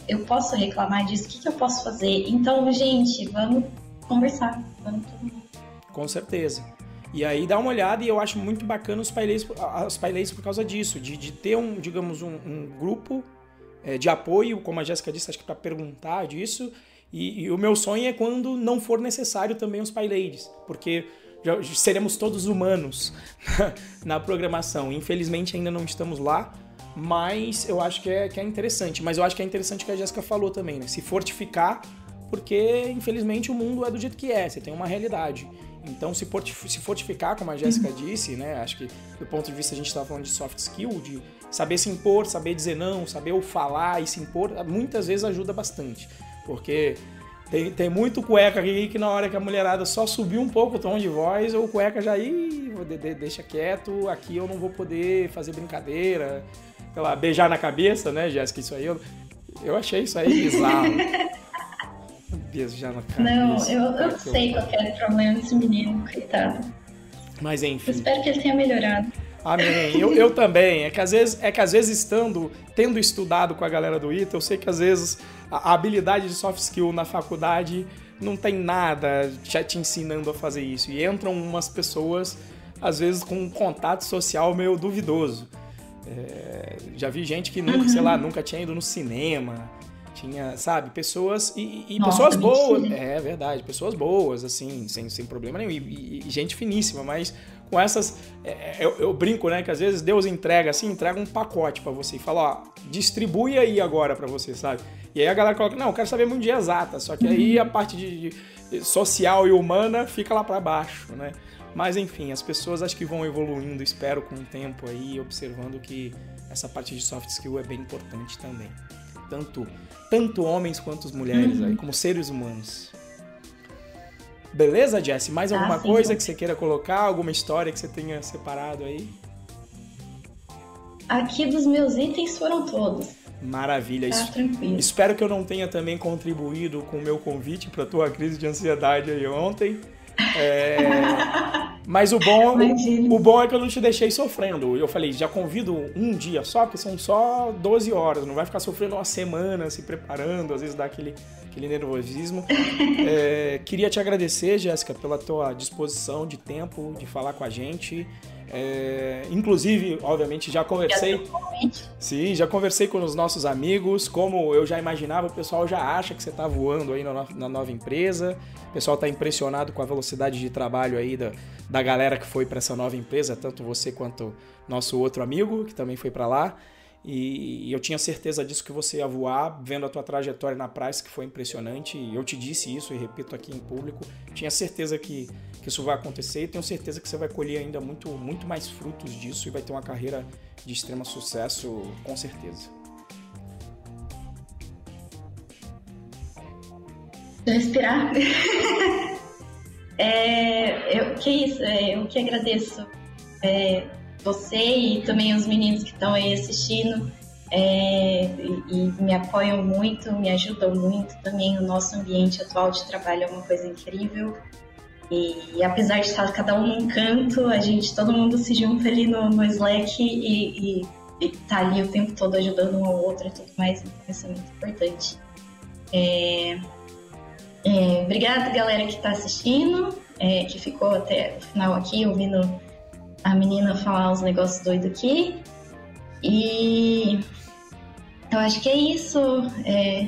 Eu posso reclamar disso? O que, que eu posso fazer? Então, gente, vamos conversar. Vamos todo mundo. Com certeza. E aí dá uma olhada e eu acho muito bacana os paileis, as paileis por causa disso, de, de ter um, digamos, um, um grupo é, de apoio, como a Jéssica disse, acho que para perguntar disso. E, e, o meu sonho é quando não for necessário também os paileiros, porque já seremos todos humanos [LAUGHS] na, programação. Infelizmente ainda não estamos lá, mas eu acho que é, que é interessante. Mas eu acho que é interessante o que a Jéssica falou também, né? Se fortificar, porque infelizmente o mundo é do jeito que é, você tem uma realidade. Então, se fortificar, como a Jéssica uhum. disse, né? Acho que do ponto de vista a gente estava falando de soft skill, de saber se impor, saber dizer não, saber o falar e se impor, muitas vezes ajuda bastante. Porque tem, tem muito cueca aqui que na hora que a mulherada só subiu um pouco o tom de voz, o cueca já aí deixa quieto, aqui eu não vou poder fazer brincadeira, sei lá, beijar na cabeça, né, Jéssica? Isso aí eu, eu achei isso aí bizarro. [LAUGHS] beijar na cabeça. Não, eu, eu sei qual é o problema desse menino, coitado. Mas enfim. Eu espero que ele tenha melhorado. Amém. Eu, eu também. É que, às vezes, é que às vezes estando, tendo estudado com a galera do ITA, eu sei que às vezes a, habilidade de soft skill na faculdade não tem nada já te ensinando a fazer isso. E entram umas pessoas, às vezes, com um contato social meio duvidoso. É, já vi gente que nunca, uhum. sei lá, nunca tinha ido no cinema. Tinha, sabe, pessoas. E, e Nossa, pessoas boas. É verdade, pessoas boas, assim, sem, sem problema nenhum. E, e gente finíssima, mas com essas. É, é, eu, eu, brinco, né? Que às vezes Deus entrega assim, entrega um pacote para você e fala, ó, distribui aí agora para você, sabe? E aí a galera coloca, não, eu quero saber muito de exata, só que aí a parte de, de social e humana fica lá para baixo, né? Mas enfim, as pessoas acho que vão evoluindo, espero, com o tempo aí, observando que essa parte de soft skill é bem importante também. Tanto, tanto homens quanto mulheres uhum. aí, como seres humanos. Beleza, Jesse? Mais ah, alguma ah, coisa que você queira colocar? Alguma história que você tenha separado aí? Aqui dos meus itens foram todos. Maravilha. Tá tranquilo. Espero que eu não tenha também contribuído com o meu convite para tua crise de ansiedade aí ontem. É... [LAUGHS] Mas o bom, o, o, bom é que eu não te deixei sofrendo. Eu falei, já convido um dia só, porque são só 12 horas. Não vai ficar sofrendo uma semana se preparando, às vezes dá aquele, aquele nervosismo. [LAUGHS] É, queria te agradecer, Jéssica, pela tua disposição de tempo, de falar com a gente. É, inclusive, obviamente, já conversei. Sim, já conversei com os nossos amigos. Como eu já imaginava, o pessoal já acha que você está voando aí na, na, nova empresa. O pessoal está impressionado com a velocidade de trabalho aí da, da galera que foi para essa nova empresa, tanto você quanto nosso outro amigo que também foi para lá. E eu tinha certeza disso que você ia voar, vendo a tua trajetória na praça, que foi impressionante. E eu te disse isso e repito aqui em público. Tinha certeza que, que isso vai acontecer e tenho certeza que você vai colher ainda muito, muito mais frutos disso e vai ter uma carreira de extremo sucesso, com certeza. Respirar. [LAUGHS] é, eu, que isso, é, eu que agradeço. É, você e também os meninos que estão aí assistindo é, e, e, me apoiam muito, me ajudam muito. Também o nosso ambiente atual de trabalho é uma coisa incrível. E, e apesar de estar cada um num canto, a gente, todo mundo se junta ali no, no Slack e, e, e tá ali o tempo todo ajudando um ao outro e tudo mais. Então isso é muito importante. É, é, obrigada, galera que está assistindo, é, que ficou até o final aqui ouvindo a menina falar uns negócios doidos aqui. E eu acho que é isso. É...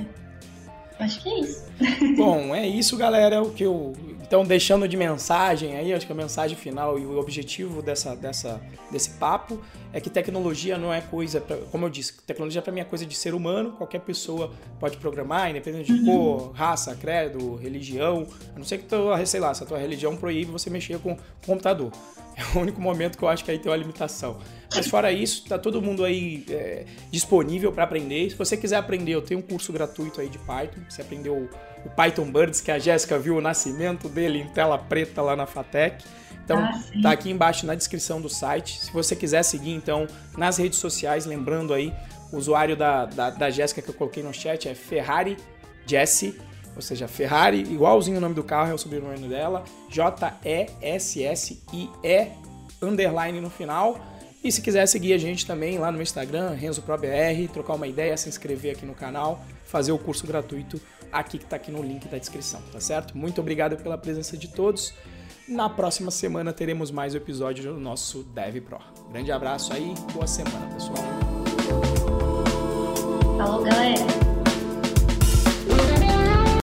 Acho que é isso. [LAUGHS] Bom, é isso, galera. O que eu então, deixando de mensagem aí, acho que a mensagem final e o objetivo dessa, dessa, desse papo é que tecnologia não é coisa, pra, como eu disse, tecnologia para mim é coisa de ser humano, qualquer pessoa pode programar, independente de cor, raça, credo, religião, a não ser que, tu, sei lá, se a tua religião proíbe você mexer com computador. [LAUGHS] É o único momento que eu acho que aí tem uma limitação. Mas fora isso, tá todo mundo aí é, disponível para aprender. Se você quiser aprender, eu tenho um curso gratuito aí de Python. Você aprendeu o Python Birds, que a Jéssica viu o nascimento dele em tela preta lá na Fatec. Então, ah, tá aqui embaixo na descrição do site. Se você quiser seguir, então, nas redes sociais, lembrando aí, o usuário da, da, da Jéssica que eu coloquei no chat é Ferrari Jessie, ou seja, Ferrari, igualzinho o nome do carro, é o sobrenome dela, J-E-S-S-I-E, underline no final. E se quiser seguir a gente também lá no Instagram, RenzoProBR, trocar uma ideia, se inscrever aqui no canal, fazer o curso gratuito aqui que está aqui no link da descrição, tá certo? Muito obrigado pela presença de todos. Na próxima semana teremos mais um episódio do nosso Dev Pro. Grande abraço aí, boa semana, pessoal. Falou, galera.